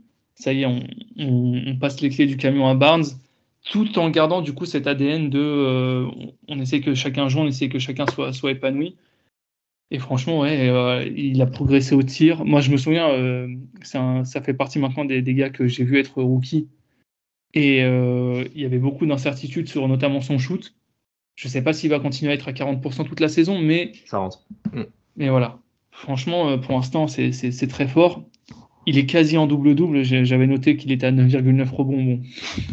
ça y est, on, passe les clés du camion à Barnes, tout en gardant du coup cet ADN de euh, on essaie que chacun joue, on essaie que chacun soit, soit épanoui. Et franchement, ouais, euh, il a progressé au tir. Moi, je me souviens, euh, ça fait partie maintenant des, des gars que j'ai vu être rookie. Et il y avait beaucoup d'incertitudes sur notamment son shoot. Je ne sais pas s'il va continuer à être à 40% toute la saison, mais. Ça rentre. Mm. Mais voilà. Franchement, pour l'instant, c'est très fort. Il est quasi en double-double. J'avais noté qu'il était à 9,9 rebonds. Bon.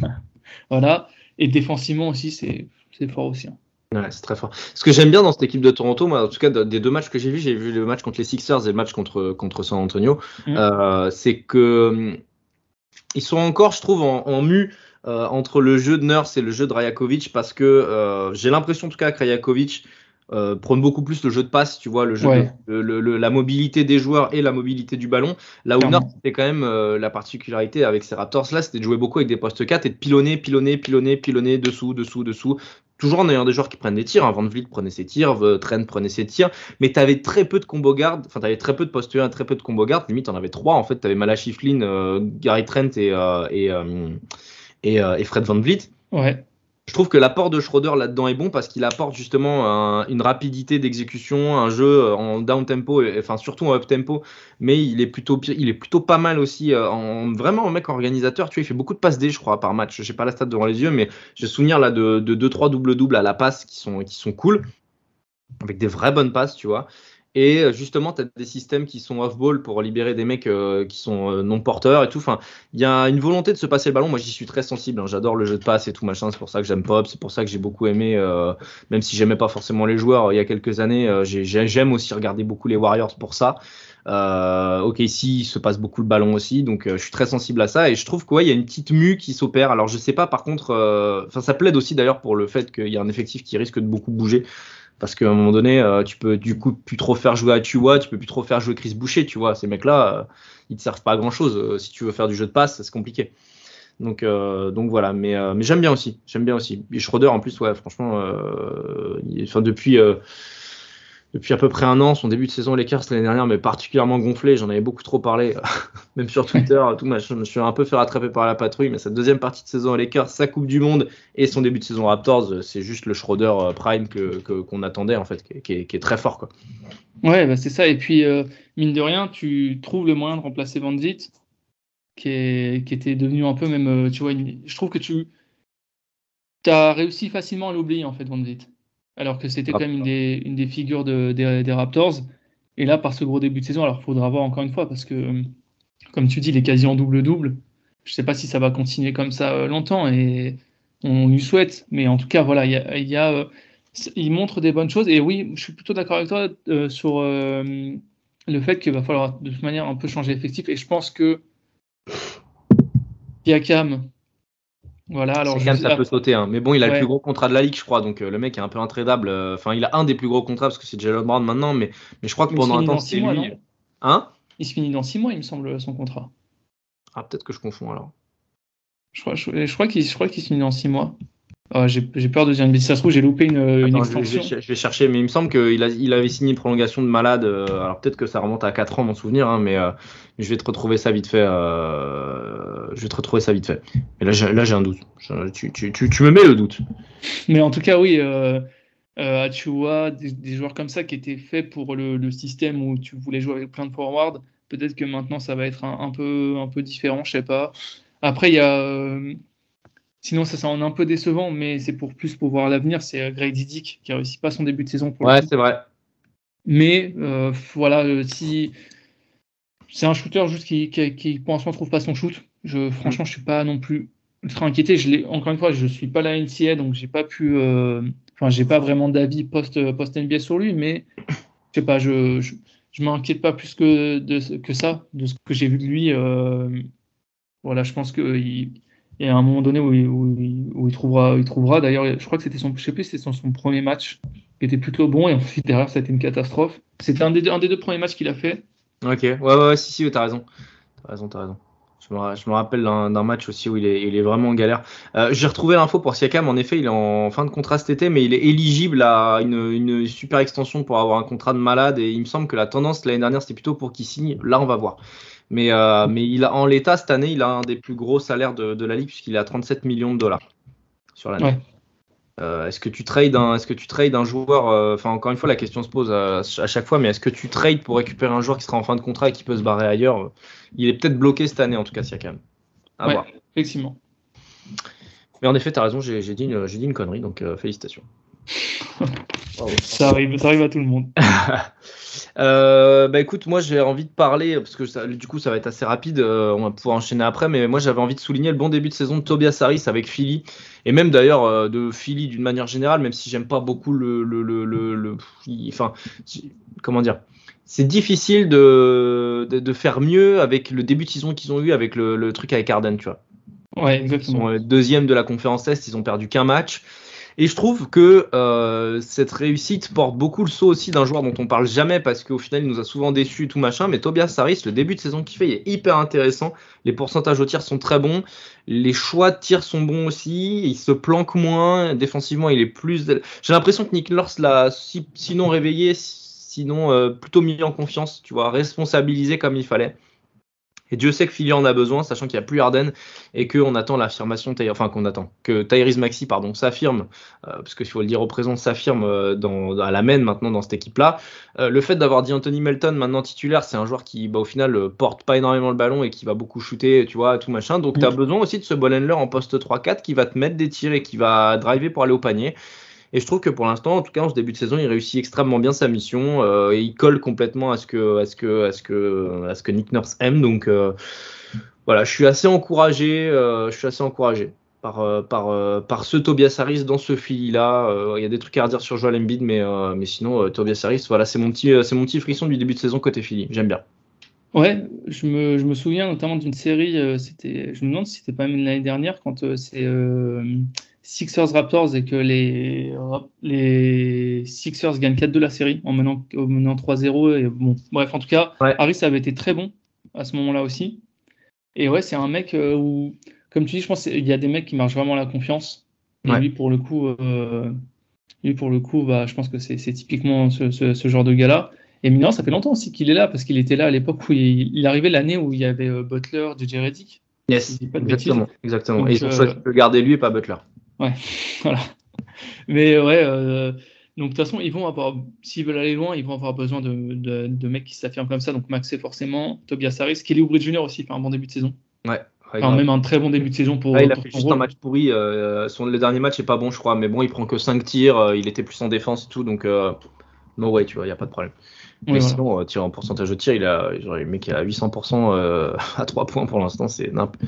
voilà. Et défensivement aussi, c'est fort aussi. Hein. Ouais, c'est très fort. Ce que j'aime bien dans cette équipe de Toronto, moi, en tout cas, des deux matchs que j'ai vus, j'ai vu le match contre les Sixers et le match contre, contre San Antonio, mm. euh, c'est que ils sont encore, je trouve, en, en mu euh, entre le jeu de Nurse et le jeu de Rajakovic parce que euh, j'ai l'impression, en tout cas, que Rajakovic euh, prône beaucoup plus le jeu de passe, tu vois, le jeu, la mobilité des joueurs et la mobilité du ballon. Là où Nord, c'était quand même euh, la particularité avec ces Raptors là, c'était de jouer beaucoup avec des postes 4 et de pilonner, pilonner, pilonner, pilonner dessous, dessous, dessous. Toujours en ayant des joueurs qui prennent des tirs. Hein. Van Vliet prenait ses tirs, Trent prenait ses tirs, mais tu avais très peu de combo guard, enfin, tu avais très peu de postes 1, très peu de combo guard. Limite, en avais trois. En fait, tu avais Malachi Flynn, euh, Gary Trent et, et, et, Fred Van Vliet. Ouais. Je trouve que l'apport de Schroeder là-dedans est bon parce qu'il apporte justement une rapidité d'exécution, un jeu en down tempo, enfin surtout en up tempo, mais il est plutôt, pas mal aussi euh, en vraiment un mec organisateur. Tu vois, il fait beaucoup de passes D, je crois, par match. J'ai pas la stat devant les yeux, mais j'ai souvenir là de 2-3 double-double à la passe qui sont, qui sont cool, avec des vraies bonnes passes, tu vois. Et euh, justement, tu as des systèmes qui sont off-ball pour libérer des mecs euh, qui sont euh, non porteurs et tout. Enfin, il y a une volonté de se passer le ballon. Moi, j'y suis très sensible. Hein. J'adore le jeu de passe et tout machin. C'est pour ça que j'aime Pop. C'est pour ça que j'ai beaucoup aimé, même si j'aimais pas forcément les joueurs il y a quelques années. j'aime aussi regarder beaucoup les Warriors pour ça. ok, ici, il se passe beaucoup le ballon aussi, donc je suis très sensible à ça et je trouve qu'il y a une petite mue qui s'opère. Alors je sais pas, par contre, enfin ça plaide aussi d'ailleurs pour le fait qu'il y a un effectif qui risque de beaucoup bouger. Parce qu'à un moment donné, euh, tu peux du coup plus trop faire jouer à Tua, tu peux plus trop faire jouer Chris Boucher, tu vois. Ces mecs-là, euh, ils te servent pas à grand chose. Euh, si tu veux faire du jeu de passe, c'est compliqué. Donc, donc voilà, mais, mais j'aime bien aussi. J'aime bien aussi. Et Schroeder, en plus, ouais, franchement, depuis depuis à peu près un an. Son début de saison Lakers l'année dernière mais particulièrement gonflé. J'en avais beaucoup trop parlé, même sur Twitter. Tout, je me suis un peu fait rattraper par la patrouille. Mais sa deuxième partie de saison à Lakers, sa Coupe du Monde et son début de saison Raptors, c'est juste le Schroeder euh, Prime que, qu'on attendait en fait, qui est, très fort. Quoi. Ouais, bah c'est ça. Et puis, euh, mine de rien, tu trouves le moyen de remplacer Van Vliet, qui, est, qui était devenu un peu même. Euh, tu vois, je trouve que tu as réussi facilement à l'oublier en fait, Van Vliet alors que c'était quand même une des, une des figures de, des, Raptors. Et là, par ce gros début de saison, alors il faudra voir encore une fois, parce que, comme tu dis, il est quasi en double-double. Je ne sais pas si ça va continuer comme ça euh, longtemps, et on lui souhaite. Mais en tout cas, voilà, il, y a, euh, il montre des bonnes choses. Et oui, je suis plutôt d'accord avec toi euh, sur le fait qu'il va falloir de toute manière un peu changer l'effectif. Et je pense que Yakam, voilà, alors je... ça peut sauter, hein. mais bon, il a le plus gros contrat de la ligue, je crois, donc euh, le mec est un peu intradable. Euh, enfin, il a un des plus gros contrats parce que c'est Jalen Brown maintenant, mais, mais je crois que pendant un temps, c'est lui. Hein? Il se finit dans six mois, il me semble, son contrat. Ah, peut-être que je confonds alors. Je crois, je, je crois qu'il se finit dans six mois. Oh, j'ai peur de dire une bêtise. Ça se trouve, j'ai loupé une, une extension. Je vais, chercher, mais il me semble qu'il il avait signé une prolongation de malade. Euh, alors peut-être que ça remonte à 4 ans, mon souvenir, hein, mais euh, je vais te retrouver ça vite fait. Euh, je vais te retrouver ça vite fait. Mais là, j'ai un doute. tu, tu, tu, me mets le doute. Mais en tout cas, oui. Euh, Achua, des, des, joueurs comme ça qui étaient faits pour le, le, système où tu voulais jouer avec plein de forwards. Peut-être que maintenant, ça va être un, un, peu, un peu différent, je sais pas. Après, il y a Sinon, ça, ça en est un peu décevant, mais c'est pour plus pour voir l'avenir. C'est euh, Greg Didic qui a réussi pas son début de saison. Pour ouais, c'est vrai. Mais euh, voilà, euh, si c'est un shooter juste qui, qui, pour l'instant trouve pas son shoot, je, franchement, je suis pas non plus ultra inquiété. Je encore une fois, je suis pas la NCA, donc j'ai pas pu, enfin, j'ai pas vraiment d'avis post post NBA sur lui, mais je sais pas, je, je, je m'inquiète pas plus que de, que ça, de ce que j'ai vu de lui. voilà, je pense que il, et à un moment donné où il, où il, trouvera, il trouvera. D'ailleurs, je crois que c'était son, je sais plus, c'était son, son, premier match qui était plutôt bon et ensuite derrière ça a été une catastrophe. C'était un des, un des deux premiers matchs qu'il a fait. Ok, ouais, ouais, si, si, t'as raison. T'as raison, t'as raison. Je me, rappelle d'un match aussi où il est, vraiment en galère. Euh, J'ai retrouvé l'info pour Siakam. En effet, il est en fin de contrat cet été, mais il est éligible à une, super extension pour avoir un contrat de malade. Et il me semble que la tendance l'année dernière, c'était plutôt pour qu'il signe. Là, on va voir. Mais, euh, il a, en l'état, cette année, il a un des plus gros salaires de, la ligue puisqu'il à 37 millions de dollars sur l'année. Euh, est-ce que tu trades un, est-ce que tu trades un joueur euh, Enfin, encore une fois, la question se pose à, chaque fois, mais est-ce que tu trades pour récupérer un joueur qui sera en fin de contrat et qui peut se barrer ailleurs? Il est peut-être bloqué cette année, en tout cas, Siakam. À voir. Effectivement. Mais en effet, tu as raison, j'ai, dit une, j'ai dit une connerie, donc félicitations. ça, arrive, ça arrive à tout le monde. Euh, bah écoute, moi j'ai envie de parler, parce que ça, du coup ça va être assez rapide, euh, on va pouvoir enchaîner après, mais moi j'avais envie de souligner le bon début de saison de Tobias Harris avec Philly, et même d'ailleurs euh, de Philly d'une manière générale, même si j'aime pas beaucoup le... le, le, le, enfin, comment dire c'est difficile de, de, faire mieux avec le début de saison qu'ils ont eu avec le, truc avec Arden, tu vois. Ouais, exactement. Ils sont deuxième de la conférence Est, ils ont perdu qu'un match. Et je trouve que euh, cette réussite porte beaucoup le saut aussi d'un joueur dont on parle jamais parce qu'au final il nous a souvent déçus tout machin. Mais Tobias Harris, le début de saison qu'il fait, il est hyper intéressant. Les pourcentages au tir sont très bons. Les choix de tir sont bons aussi. Il se planque moins. Défensivement, il est plus. J'ai l'impression que Nick Nurse l'a sinon réveillé, sinon euh, plutôt mis en confiance, tu vois, responsabilisé comme il fallait. Et Dieu sait que Philly en a besoin, sachant qu'il n'y a plus Harden et qu'on attend l'affirmation, enfin qu'on attend, que Tyrese Maxi pardon, s'affirme, euh, parce qu'il faut le dire au présent, s'affirme euh, à la main maintenant dans cette équipe-là. Euh, le fait d'avoir dit Anthony Melton maintenant titulaire, c'est un joueur qui bah, au final porte pas énormément le ballon et qui va beaucoup shooter, tu vois, tout machin. Donc tu as besoin aussi de ce ball handler en poste 3-4 qui va te mettre des tirs et qui va driver pour aller au panier. Et je trouve que pour l'instant, en tout cas en ce début de saison, il réussit extrêmement bien sa mission. Euh, et il colle complètement à ce que, à ce que, à ce que, à ce que Nick Nurse aime. Donc euh, voilà, je suis assez encouragé. Euh, je suis assez encouragé par, par, par ce Tobias Harris dans ce fil-là. Il y a des trucs à redire sur Joel Embiid, mais, mais sinon Tobias Harris, voilà, c'est mon petit, mon petit frisson du début de saison côté Philly. J'aime bien. Ouais, je me, je me souviens notamment d'une série. c'était, je me demande si c'était pas même l'année dernière quand c'est Sixers Raptors et que les, les Sixers gagnent 4-2 la série en menant, en menant 3-0. Et bon, bref, en tout cas, Harris avait été très bon à ce moment-là aussi. Et ouais, c'est un mec euh, où, comme tu dis, je pense qu'il y a des mecs qui marchent vraiment la confiance. Et lui, pour le coup, euh, lui, pour le coup bah, je pense que c'est typiquement ce, ce, genre de gars-là. Et maintenant, ça fait longtemps aussi qu'il est là, parce qu'il était là à l'époque où il, il, arrivait l'année où il y avait euh, Butler, JJ Reddick. Yes, exactement. exactement. et ils ont choisi de garder lui et pas Butler. Ouais, voilà. Mais ouais, euh, donc de toute façon, ils vont avoir, s'ils veulent aller loin, ils vont avoir besoin de, de, mecs qui s'affirment comme ça. Donc Maxé forcément, Tobias Harris, Kelly Oubre Jr. aussi fait un bon début de saison. Ouais. enfin, même un très bon début de saison pour. il a fait juste un match pourri. Euh, son, le dernier match est pas bon, je crois. Mais bon, il prend que 5 tirs. Euh, il était plus en défense et tout. Donc, no way, tu vois, il n'y a pas de problème. mais sinon, tir en pourcentage de tir, il a, genre, le mec est à 800% à 3 points pour l'instant. C'est n'importe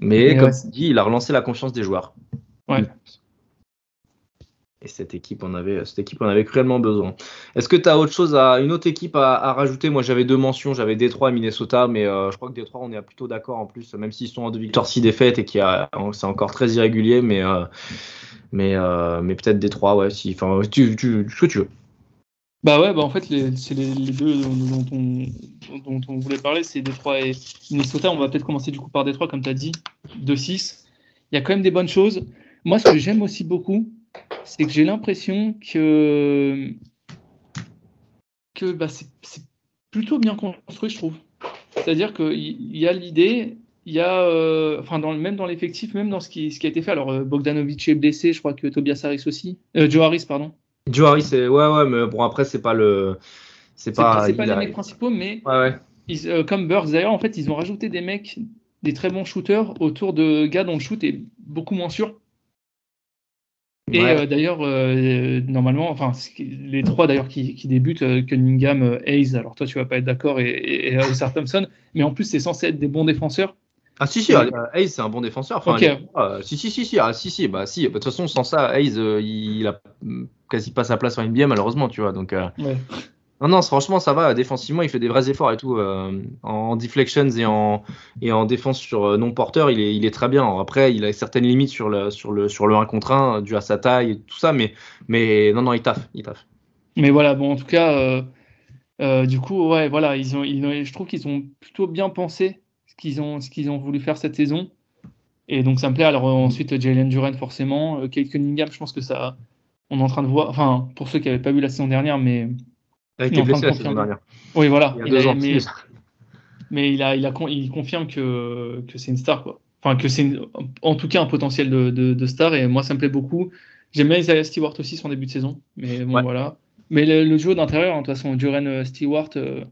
mais, comme tu dis, il a relancé la confiance des joueurs. Ouais. Et cette équipe, on avait, cette équipe, on avait cruellement besoin. Est-ce que tu as autre chose à, une autre équipe à, rajouter? Moi, j'avais deux mentions. J'avais Détroit et Minnesota, mais euh, je crois que Détroit, on est plutôt d'accord en plus, même s'ils sont en deux victoires, six défaites et qui c'est encore très irrégulier, mais, euh, mais, euh, mais peut-être Détroit, ouais. Si, enfin, tu, tu, ce que tu veux. Bah ouais, bah en fait, c'est les, deux dont on, voulait parler, c'est Détroit et Minnesota. On va peut-être commencer du coup par Détroit, comme tu as dit, 2-6. Il y a quand même des bonnes choses. Moi, ce que j'aime aussi beaucoup, c'est que j'ai l'impression que, que bah, c'est plutôt bien construit, je trouve. C'est-à-dire qu'il y a l'idée, il y a, euh, enfin, même dans l'effectif, même dans ce qui, ce qui a été fait. Alors, euh, Bogdanovic est blessé, je crois que Tobias Harris aussi. Euh, Joe Harris, pardon. Joe Harris, ouais, ouais, mais bon, après, c'est pas le. C'est pas, pas les mecs principaux, mais comme Burks, d'ailleurs, en fait, ils ont rajouté des mecs, des très bons shooters autour de gars dont le shoot est beaucoup moins sûr. Et euh, d'ailleurs, euh, normalement, enfin, les trois d'ailleurs qui, débutent, euh, Cunningham, Hayes, alors toi tu vas pas être d'accord, et, et, Thompson, mais en plus c'est censé être des bons défenseurs. Ah si si, Hayes c'est un bon défenseur. Enfin, si si si si, ah, si si, bah si. De toute façon sans ça, Hayes il, a quasi pas sa place en NBA malheureusement, tu vois. Donc non, non, franchement, ça va. Défensivement, il fait des vrais efforts et tout. Euh, en deflections et en, et en défense sur euh, non-porteur, il est, il est très bien. Après, il a certaines limites sur le, sur le, sur le 1 contre 1, dû à sa taille et tout ça. Mais, mais non, non, il taffe. Il taffe. Mais voilà, bon, en tout cas, euh, du coup, ouais, voilà, ils ont, ils je trouve qu'ils ont plutôt bien pensé qu'ils ont, ce qu'ils ont voulu faire cette saison. Et donc, ça me plaît. Alors, ensuite, Jalen Duran, forcément. Kate Cunningham, je pense que ça. On est en train de voir. Enfin, pour ceux qui n'avaient pas vu la saison dernière, mais il a été blessé la saison dernière. Oui, voilà. Il y a deux ans. Mais, mais, il, a, il, a, il confirme que, que c'est une star, quoi. Enfin, que c'est en tout cas un potentiel de, de, de, star, et moi, ça me plaît beaucoup. J'aime bien Isaiah Stewart aussi, son début de saison. Mais bon, voilà. Mais le, le jeu d'intérieur, hein, de toute façon, Duran euh, Stewart, euh,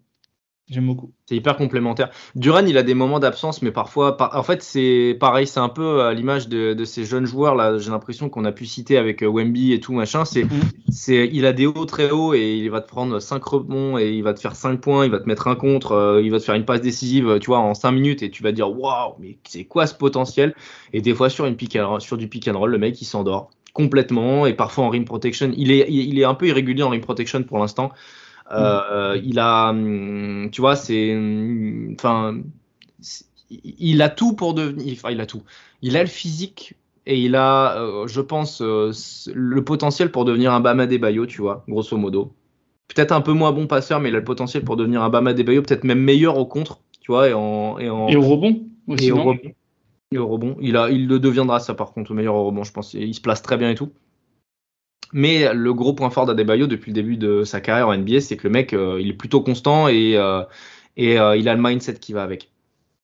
J'aime beaucoup. C'est hyper complémentaire. Duran, il a des moments d'absence, mais parfois, en fait, c'est pareil, c'est un peu à l'image de, ces jeunes joueurs là. J'ai l'impression qu'on a pu citer avec euh, Wemby et tout machin. C'est, mhm. c'est, il a des hauts très hauts et il va te prendre 5 rebonds et il va te faire 5 points, il va te mettre un contre, euh, il va te faire une passe décisive, tu vois, en 5 minutes et tu vas dire waouh, mais c'est quoi ce potentiel? Et des fois sur une pick sur du pick and roll, le mec il s'endort complètement et parfois en rim protection, il est, il est un peu irrégulier en rim protection pour l'instant. Euh, il a, hum, tu vois, c'est, hum, enfin, il a tout pour devenir, enfin, il a tout. Il a le physique et il a, euh, je pense, euh, le potentiel pour devenir un Bama Bayo, tu vois, grosso modo. Peut-être un peu moins bon passeur, mais il a le potentiel pour devenir un Bama Bayo, peut-être même meilleur au contre, tu vois, et, en, et, en, et au rebond aussi. Et au rebond. Et au rebond. Il, a, il le deviendra, ça, par contre, au meilleur au rebond, je pense. Il se place très bien et tout. Mais le gros point fort d'Adebayo depuis le début de sa carrière en NBA, c'est que le mec, euh, il est plutôt constant et, euh, et euh, il a le mindset qui va avec.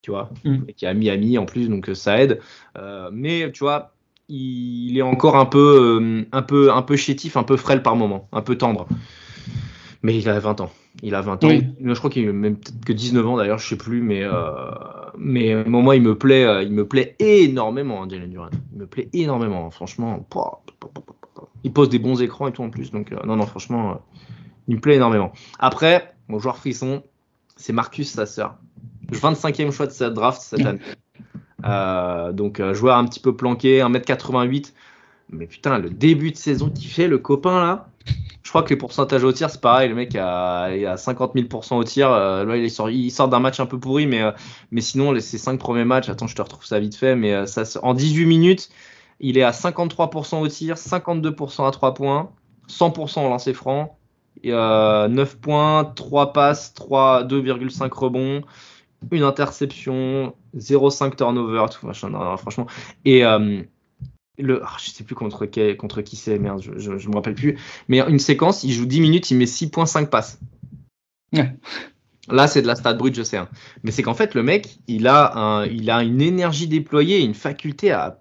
tu vois, Mm. et qui est à Miami en plus, donc ça aide. Mais tu vois, il est encore un peu, un peu, un peu chétif, un peu frêle par moment, un peu tendre. Mais il a 20 ans. Il a 20 ans. Oui. Je crois qu'il a même peut-être que 19 ans d'ailleurs, je sais plus, mais mais moi il me plaît, il me plaît énormément, hein, Jalen Duran. Il me plaît énormément, franchement. Pouah, pouah, pouah. Il pose des bons écrans et tout en plus, donc euh, non non franchement, euh, il me plaît énormément. Après, mon joueur frisson, c'est Marcus Sasser. 25e choix de cette draft cette année. Euh, donc joueur un petit peu planqué, 1m88. Mais putain, le début de saison qu'il fait, le copain là. Je crois que les pourcentages au tir, c'est pareil. Le mec a, il a 50 000% au tir. Là, il sort, il sort d'un match un peu pourri, mais, mais sinon, les, ses 5 premiers matchs, attends, je te retrouve ça vite fait. Mais ça, en 18 minutes, il est à 53% au tir, 52% à 3 points, 100% en lancer franc, et, euh, 9 points, 3 passes, 3, 2,5 rebonds, une interception, 0,5 turnover, tout machin. Non, non, franchement. Et euh, le, ah, je sais plus contre qui, contre qui c'est, merde, je, je, je me rappelle plus. Mais une séquence, il joue 10 minutes, il met 6,5 passes. Ouais. Là, c'est de la stat brute, je sais. hein. Mais c'est qu'en fait, le mec, il a, un, il a une énergie déployée, une faculté à.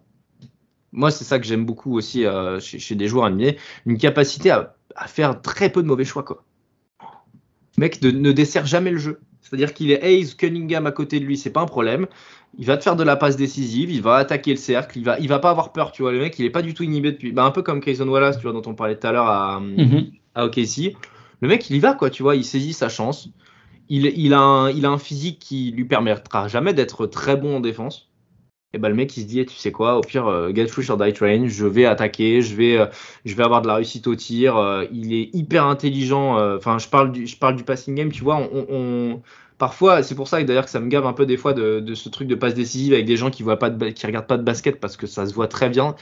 Moi, c'est ça que j'aime beaucoup aussi euh, chez, chez des joueurs NBA, une capacité à, à faire très peu de mauvais choix, quoi. Le mec de- ne dessert jamais le jeu. C'est-à-dire qu'il est Hayes, Cunningham à côté de lui, c'est pas un problème. Il va te faire de la passe décisive, il va attaquer le cercle, il va, il va pas avoir peur, tu vois. Le mec, il est pas du tout inhibé depuis. Bah, un peu comme Kayson Wallace, tu vois, dont on parlait tout à l'heure à, Mhm. à OKC. Le mec, il y va, quoi, tu vois, il saisit sa chance. Il, il, a un, il a un physique qui lui permettra jamais d'être très bon en défense. Et ben le mec, il se dit, eh, tu sais quoi, au pire, euh, get free sur die train, je vais attaquer, je vais, euh, je vais avoir de la réussite au tir. euh, il est hyper intelligent. Enfin, je, parle du, je parle du passing game, tu vois. On, on- parfois, c'est pour ça que d'ailleurs que ça me gave un peu des fois de, de ce truc de passe décisive avec des gens qui voient pas de, qui regardent pas de basket parce que ça se voit très bien.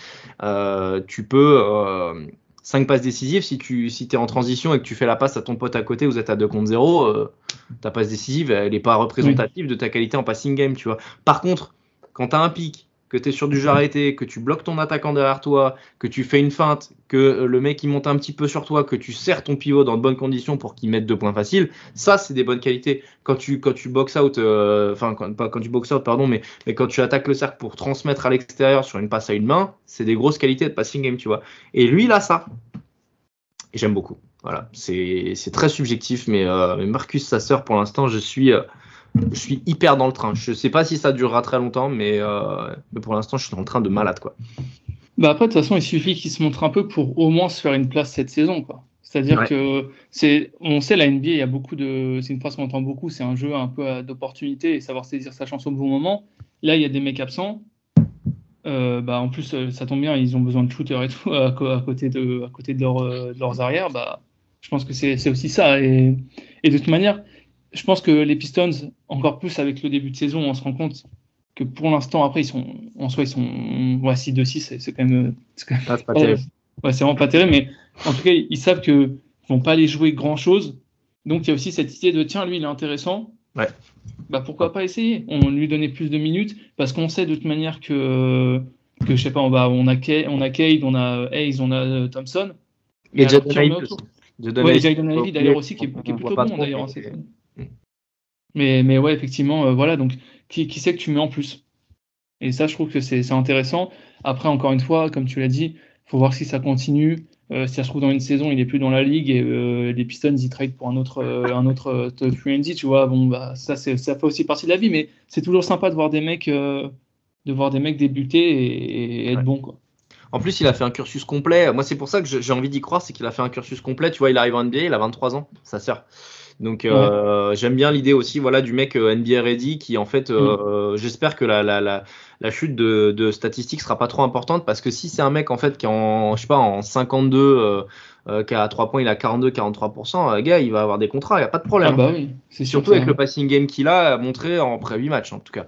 Tu peux. euh, 5 passes décisives, si tu si es en transition et que tu fais la passe à ton pote à côté, vous êtes à 2 contre 0, euh, ta passe décisive, elle n'est pas représentative de ta qualité en passing game, tu vois. Par contre, quand tu as un pic, que tu es sur du jeu que tu bloques ton attaquant derrière toi, que tu fais une feinte, que euh, le mec il monte un petit peu sur toi, que tu serres ton pivot dans de bonnes conditions pour qu'il mette deux points faciles, ça c'est des bonnes qualités. Quand tu quand tu box out, euh, enfin pas quand tu box out pardon, mais, mais quand tu attaques le cercle pour transmettre à l'extérieur sur une passe à une main, c'est des grosses qualités de passing game, tu vois. Et lui il a ça. Et j'aime beaucoup. Voilà, c'est très subjectif, mais, euh, mais Marcus pour l'instant je suis euh, je suis hyper dans le train. Je sais pas si ça durera très longtemps, mais, euh, mais pour l'instant, je suis dans le train de malade, quoi. Bah après, de toute façon, il suffit qu'il se montre un peu pour au moins se faire une place cette saison, quoi. C'est-à-dire Ouais. que c'est, on sait la NBA, il y a beaucoup de, c'est une phrase qu'on entend beaucoup, c'est un jeu un peu d'opportunité et savoir saisir sa chance au bon moment. Là, il y a des mecs absents. Euh, bah en plus, euh, ça tombe bien, ils ont besoin de shooters et tout à, côté de, à côté de, leur, de leurs arrières. Bah, je pense que c'est c'est aussi ça. Et, et de toute manière, je pense que les Pistons, encore plus avec le début de saison, on se rend compte que pour l'instant, après, ils sont, en soi, ils sont, ouais, 6-2-6, c'est c'est quand même, c'est quand même Ah, c'est pas terrible. ouais, c'est vraiment pas terrible, mais en tout cas, ils savent que vont pas aller jouer grand chose. Donc il y a aussi cette idée de tiens, lui, il est intéressant. Ouais. Bah pourquoi pas essayer? On lui donnait plus de minutes parce qu'on sait de toute manière que que je sais pas, on va on a Cade, on a Cade, on a Hayes, on a euh, Thompson. Et Jaden Ivey d'ailleurs aussi qui est, qui est plutôt bon d'ailleurs. Mais- c'est-. Mais ouais effectivement euh, voilà donc qui qui sait que tu mets en plus? Et ça je trouve que c'est c'est intéressant. Après encore une fois comme tu l'as dit, faut voir si ça continue. Euh, si ça se trouve dans une saison, il est plus dans la ligue et euh, les Pistons ils trade pour un autre euh, un autre top tu vois. Bon bah ça c'est ça fait aussi partie de la vie, mais c'est toujours sympa de voir des mecs de voir des mecs débuter et, et être Ouais. bons quoi. En plus, il a fait un cursus complet. Moi, c'est pour ça que j'ai envie d'y croire, c'est qu'il a fait un cursus complet. Tu vois, il arrive en NBA, il a 23 ans, sa sœur. Donc, euh, j'aime bien l'idée aussi, voilà, du mec euh, NBA ready qui, en fait, euh, j'espère que la, la, la, la chute de, de statistiques sera pas trop importante parce que si c'est un mec, en fait, qui est en, je sais pas, en 52, euh, qui a 3 points, il a 42-43%, euh, gars, il va avoir des contrats, il n'y a pas de problème. Ah bah oui, c'est. Surtout avec le passing game qu'il a montré en pré 8 matchs en tout cas.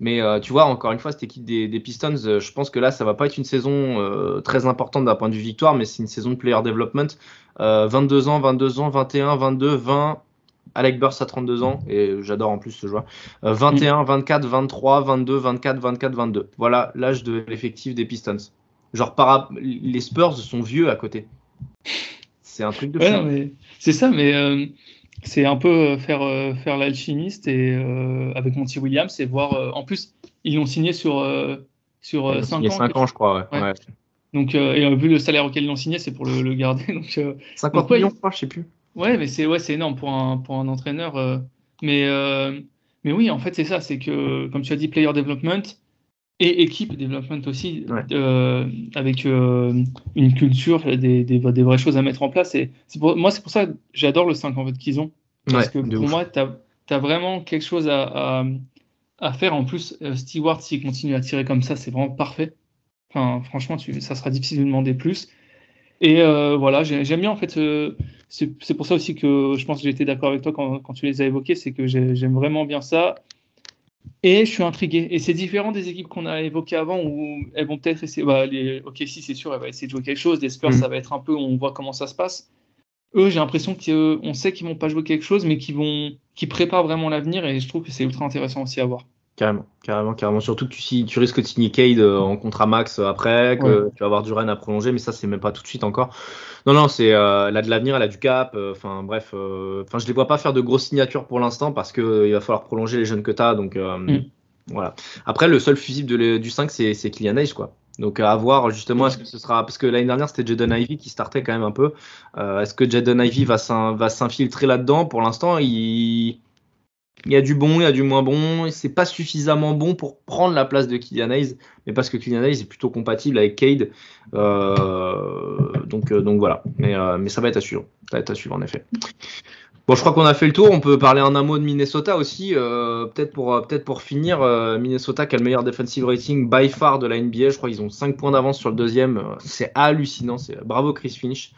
Mais euh, tu vois, encore une fois, cette équipe des, des Pistons, je pense que là, ça va pas être une saison euh, très importante d'un point de vue victoire, mais c'est une saison de player development. Euh, 22 ans, 22 ans, 21, 22, 20. Alec Burst à 32 ans, et j'adore en plus ce joueur. Euh, 21, 24, 23, 22, 24, 24, 22. Voilà l'âge de l'effectif des Pistons. Genre, para... les Spurs sont vieux à côté. C'est un truc de Ouais, mais c'est ça, mais euh, c'est un peu faire, faire l'alchimiste et avec Monty Williams et voir. en plus, ils l'ont signé sur, sur 5 ans. 5 ans, je crois. Ouais. Donc, et vu le salaire auquel ils l'ont signé, c'est pour le, garder. Donc, 50 millions, je crois, je sais plus. Ouais, mais c'est ouais, énorme pour un, pour un entraîneur. mais, mais oui, en fait, c'est ça. C'est que, comme tu as dit, player development et équipe development aussi, euh, avec euh, une culture, des, des, des, vraies choses à mettre en place. Et pour, moi, c'est pour ça que j'adore le 5 en fait, qu'ils ont. Parce que pour moi, tu as, vraiment quelque chose à, à, faire. En plus, euh, Stewart, s'il continue à tirer comme ça, c'est vraiment parfait. Enfin, franchement, tu, ça sera difficile de demander plus. Et voilà, j'aime bien en fait. C'est pour ça aussi que je pense que été d'accord avec toi quand, quand, tu les as évoqués. C'est que j'aime vraiment bien ça. Et je suis intrigué. Et c'est différent des équipes qu'on a évoquées avant où elles vont peut-être essayer. Bah, les... Ok, si c'est sûr, elles vont essayer de jouer quelque chose. Les Spurs, mm. ça va être un peu, on voit comment ça se passe. Eux, j'ai l'impression qu'on sait qu'ils vont pas jouer quelque chose, mais qu'ils vont, qui préparent vraiment l'avenir. Et je trouve que c'est ultra intéressant aussi à voir. Carrément, carrément, carrément. Surtout que tu, tu risques de signer Cade euh, en contrat max euh, après, que tu vas avoir du Rennes à prolonger, mais ça, c'est même pas tout de suite encore. Non, non, c'est euh, a de l'avenir, elle a du cap. Enfin, bref, enfin, je les vois pas faire de grosses signatures pour l'instant parce que il va falloir prolonger les jeunes que tu as. Donc, mm. voilà. Après, le seul fusible du 5, c'est Kylian Hayes, quoi. Donc à voir justement est-ce que ce sera parce que l'année dernière c'était Jaden Ivy qui startait quand même un peu. est-ce que Jaden Ivy va s'infiltrer là-dedans? Pour l'instant, il il y a du bon, il y a du moins bon. C'est pas suffisamment bon pour prendre la place de Kylian Hayes, mais parce que Kylian Hayes est plutôt compatible avec Cade. Euh, donc, euh, donc voilà. Mais, euh, mais ça va être à suivre. Ça va être à suivre en effet. Bon, je crois qu'on a fait le tour. On peut parler en un mot de Minnesota aussi. peut-être pour, finir, Minnesota qui a le meilleur defensive rating by far de la NBA. Je crois qu'ils ont 5 points d'avance sur le deuxième. C'est hallucinant. Bravo Chris Finch.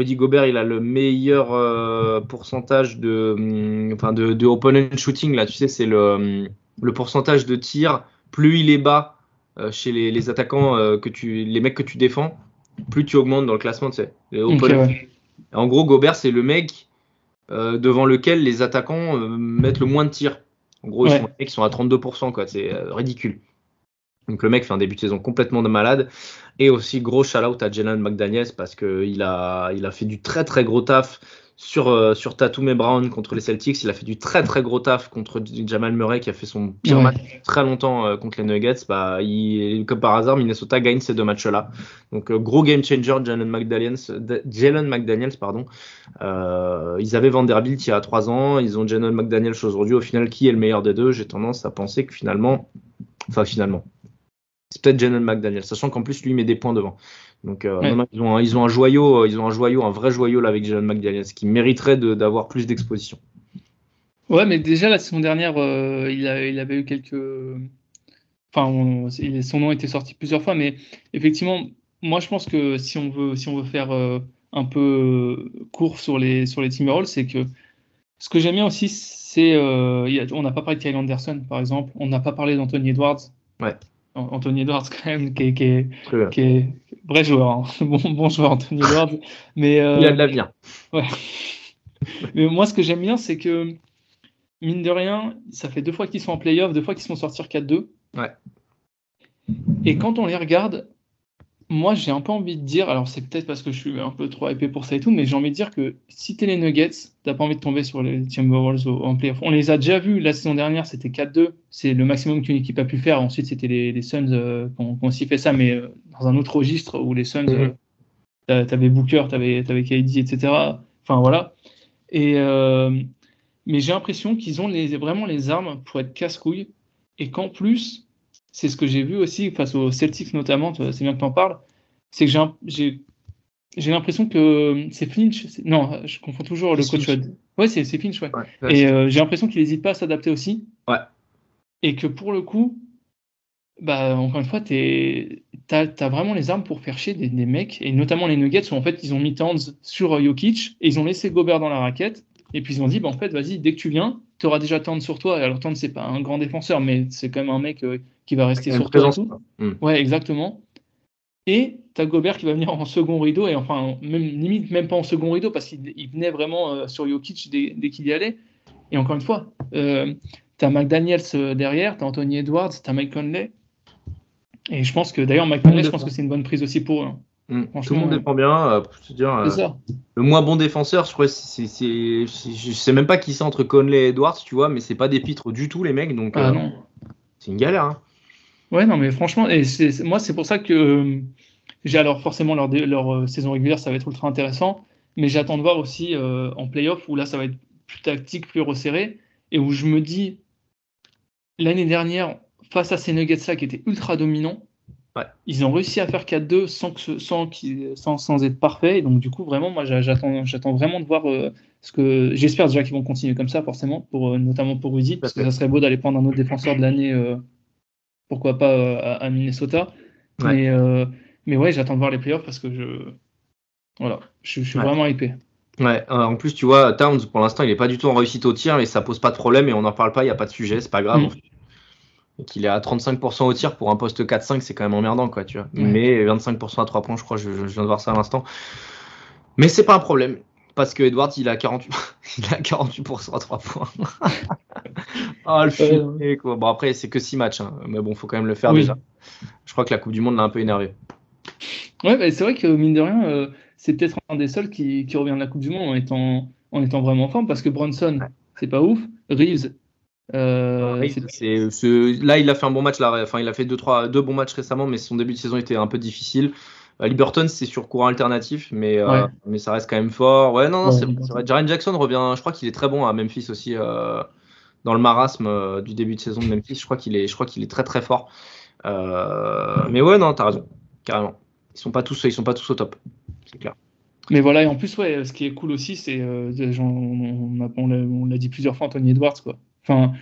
Rudy Gobert, il a le meilleur euh, pourcentage de, hum, enfin de, de, opponent shooting. Là, tu sais, c'est le, hum, le pourcentage de tir. Plus il est bas euh, chez les, les attaquants, euh, que tu, les mecs que tu défends, plus tu augmentes dans le classement. Tu sais, En gros, Gobert, c'est le mec devant lequel les attaquants mettent le moins de tirs. En gros, ils, sont, ils sont à 32%, quoi. C'est ridicule. Donc le mec fait un début de saison complètement de malade. Et aussi gros shout-out à Jalen McDaniels parce qu'il a, il a fait du très très gros taf sur, euh, sur Tatum et Brown contre les Celtics. Il a fait du très très gros taf contre Jamal Murray qui a fait son pire match très longtemps euh, contre les Nuggets. Bah, il, comme par hasard, Minnesota gagne ces deux matchs-là. Donc euh, gros game changer, Jalen McDaniels. Jalen McDaniels pardon. ils avaient Vanderbilt il y a trois ans. Ils ont Jalen McDaniels aujourd'hui. Au final, qui est le meilleur des deux? J'ai tendance à penser que finalement, enfin finalement, c'est peut-être Jalen McDaniel, sachant qu'en plus lui met des points devant. Donc euh, ils, ont un, ils, ont un, joyau, euh, ils ont un joyau, un vrai joyau là avec Jalen McDaniel, ce qui mériterait d'avoir plus d'exposition. Ouais, mais déjà la saison dernière, euh, il, a, il, avait eu quelques, enfin, son nom était sorti plusieurs fois, mais effectivement, moi je pense que si on veut, si on veut faire un peu court sur les sur les Timberwolves, c'est que ce que j'aime bien aussi, c'est, on n'a pas parlé de Kyle Anderson par exemple, on n'a pas parlé d'Anthony Edwards. Ouais. Anthony Edwards quand même qui est, qui est, qui est vrai joueur, hein. bon, bon, joueur Anthony Edwards. Mais, euh, il a de l'avenir. Ouais. mais moi ce que j'aime bien c'est que mine de rien, ça fait deux fois qu'ils sont en playoff, deux fois qu'ils sont sortir 4-2. Ouais. Et quand on les regarde, moi, j'ai un peu envie de dire, alors c'est peut-être parce que je suis un peu trop épais pour ça et tout, mais j'ai envie de dire que si t'es les Nuggets, t'as pas envie de tomber sur les Timberwolves en playoff. On les a déjà vus la saison dernière, c'était 4-2, c'est le maximum qu'une équipe a pu faire. Ensuite, c'était les, Suns euh, qui ont aussi fait ça, mais euh, dans un autre registre où les Suns, mm t'avais Booker, t'avais avais KD, etc. Enfin voilà. Et mais j'ai l'impression qu'ils ont les, vraiment les armes pour être casse-couilles et qu'en plus, c'est ce que j'ai vu aussi face aux Celtics notamment, c'est bien que tu en parles, c'est que j'ai j'ai l'impression que c'est Finch. Non, je confonds toujours le coach. Ouais, c'est Finch, ouais. et euh, j'ai l'impression qu'il n'hésite pas à s'adapter aussi. Ouais. Et que pour le coup, bah, encore une fois, tu as, vraiment les armes pour faire chier des, mecs, et notamment les Nuggets, où en fait, ils ont mis Towns sur euh, Jokic, et ils ont laissé Gobert dans la raquette, et puis ils ont dit, bah, en fait, vas-y, dès que tu viens, tu auras déjà Towns sur toi. Et alors, Towns, c'est pas un grand défenseur, mais c'est quand même un mec euh, qui va rester sur toi. Hmm. Ouais, exactement. Et tu as Gobert qui va venir en second rideau, et enfin, même, limite même pas en second rideau, parce qu'il venait vraiment euh, sur Jokic dès, qu'il y allait. Et encore une fois, euh, tu as McDaniels euh, derrière, tu as Anthony Edwards, tu as Mike Conley. Et je pense que d'ailleurs, Mike Conley, je pense que c'est une bonne prise aussi pour eux. Hein. Mm. Tout le monde défend bien. dire, le moins bon défenseur, je crois, c'est, je sais même pas qui c'est entre Conley et Edwards, tu vois, mais c'est pas des pitres du tout les mecs, donc ah, non. c'est une galère. Hein. Ouais, non, mais franchement, et moi c'est pour ça que j'ai alors forcément leur, leur saison régulière, ça va être ultra intéressant, mais j'attends de voir aussi en playoff où là ça va être plus tactique, plus resserré, et où je me dis l'année dernière, face à ces Nuggets-là qui étaient ultra dominants, ils ont réussi à faire 4-2 sans, sans, sans, sans, être parfait. donc, du coup, vraiment, moi, j'attends, j'attends vraiment de voir euh, ce que. J'espère déjà qu'ils vont continuer comme ça, forcément, pour, euh, notamment pour Rudy, parce que ça serait beau d'aller prendre un autre défenseur de l'année, euh, pourquoi pas à, Minnesota. Mais, mais ouais, j'attends de voir les playoffs parce que je. Voilà, je, suis vraiment hypé. Ouais, en plus, tu vois, Towns, pour l'instant, il n'est pas du tout en réussite au tir, mais ça pose pas de problème et on n'en parle pas, il n'y a pas de sujet, c'est pas grave. Mm qu'il est à 35% au tir pour un poste 4-5, c'est quand même emmerdant, quoi, tu vois. Mais 25% à 3 points, je crois, je, viens de voir ça à l'instant. Mais c'est pas un problème, parce que Edward, il a 48, il a 48% à 3 points. ah, le film, quoi. Bon, après, c'est que 6 matchs, hein. mais bon, faut quand même le faire déjà. Je crois que la Coupe du Monde l'a un peu énervé. Ouais, bah, c'est vrai que mine de rien, euh, c'est peut-être un des seuls qui, qui, revient de la Coupe du Monde en étant, en étant vraiment en forme, parce que Bronson, c'est pas ouf. Reeves, euh, là, il a fait un bon match. Là, enfin, il a fait deux, trois, deux bons matchs récemment, mais son début de saison était un peu difficile. Euh, Liberton, c'est sur courant alternatif, mais, euh, mais ça reste quand même fort. Ouais, non, non c'est vrai. Jaren Jackson revient. Je crois qu'il est très bon à Memphis aussi, dans le marasme du début de saison de Memphis. Je crois qu'il est, très très fort. mais ouais, non, t'as raison, carrément. Ils sont pas tous, sont pas tous au top, c'est clair. Mais voilà, et en plus, ouais, ce qui est cool aussi, c'est, on, on l'a dit plusieurs fois, Anthony Edwards, quoi. Enfin,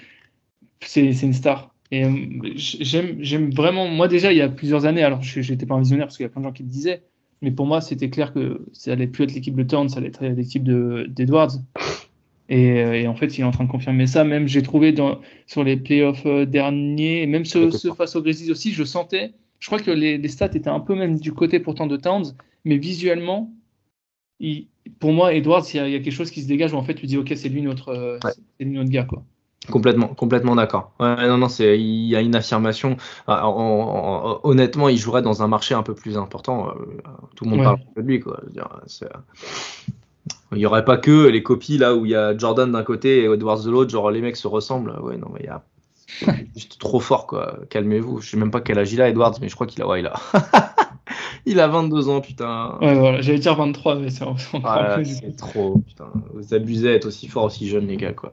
c'est une star. Et euh, j'aime vraiment, moi déjà, il y a plusieurs années, alors je n'étais pas un visionnaire parce qu'il y a plein de gens qui le disaient, mais pour moi, c'était clair que ça allait plus être l'équipe de Turn, ça allait être l'équipe d'Edwards. Et, euh, et, en fait, il est en train de confirmer ça. Même j'ai trouvé dans, sur les playoffs euh, derniers, même ceux, face aux Grizzlies aussi, je sentais. Je crois que les, les, stats étaient un peu même du côté pourtant de Towns, mais visuellement, il, pour moi, Edwards, il y, a, il y, a, quelque chose qui se dégage où en fait, tu dis, ok, c'est lui notre, c'est lui notre gars, quoi. Complètement, complètement d'accord. Ouais, non, non, c'est, il y a une affirmation. Ah, honnêtement, il jouerait dans un marché un peu plus important. Euh, tout le monde parle de lui, quoi. Il n'y aurait pas que les copies là où il y a Jordan d'un côté et Edwards de l'autre, genre les mecs se ressemblent. Ouais, non, mais il y a juste trop fort, quoi. Calmez-vous. Je sais même pas quel âge il a, Edwards, mais je crois qu'il a, ouais, il a. Il a 22 ans, putain. Ouais, voilà, j'allais dire 23, mais c'est C'est trop, putain. Vous abusez à être aussi fort, aussi jeune, les gars, quoi.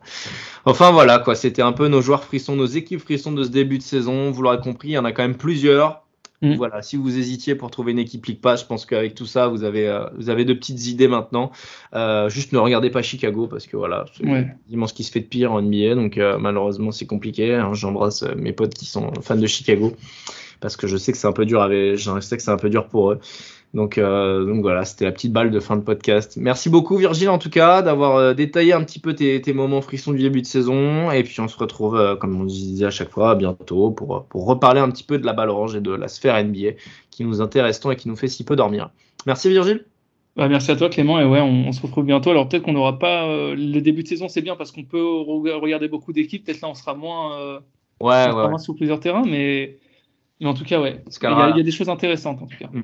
Enfin, voilà, quoi. C'était un peu nos joueurs frissons, nos équipes frissons de ce début de saison. Vous l'aurez compris, il y en a quand même plusieurs. Mm. Voilà, si vous hésitiez pour trouver une équipe League Pass, je pense qu'avec tout ça, vous avez, euh, vous avez de petites idées maintenant. Euh, juste ne regardez pas Chicago parce que voilà, c'est ouais. ce qui se fait de pire en NBA, donc euh, malheureusement c'est compliqué. Hein. J'embrasse mes potes qui sont fans de Chicago parce que je sais que c'est un peu dur avec, je sais que c'est un peu dur pour eux. Donc, euh, donc voilà, c'était la petite balle de fin de podcast. Merci beaucoup Virgile en tout cas d'avoir euh, détaillé un petit peu tes, tes, moments frissons du début de saison. Et puis on se retrouve, euh, comme on disait à chaque fois, bientôt pour, pour reparler un petit peu de la balle orange et de la sphère NBA qui nous intéresse tant et qui nous fait si peu dormir. Merci Virgile. Bah, merci à toi Clément et ouais on, se retrouve bientôt. Alors peut-être qu'on n'aura pas le début de saison, c'est bien parce qu'on peut regarder beaucoup d'équipes. Peut-être là on sera moins, ouais, ouais, moins sur plusieurs terrains, mais mais en tout cas, ouais. Il y, a, il y, a des choses intéressantes, en tout cas. Mmh,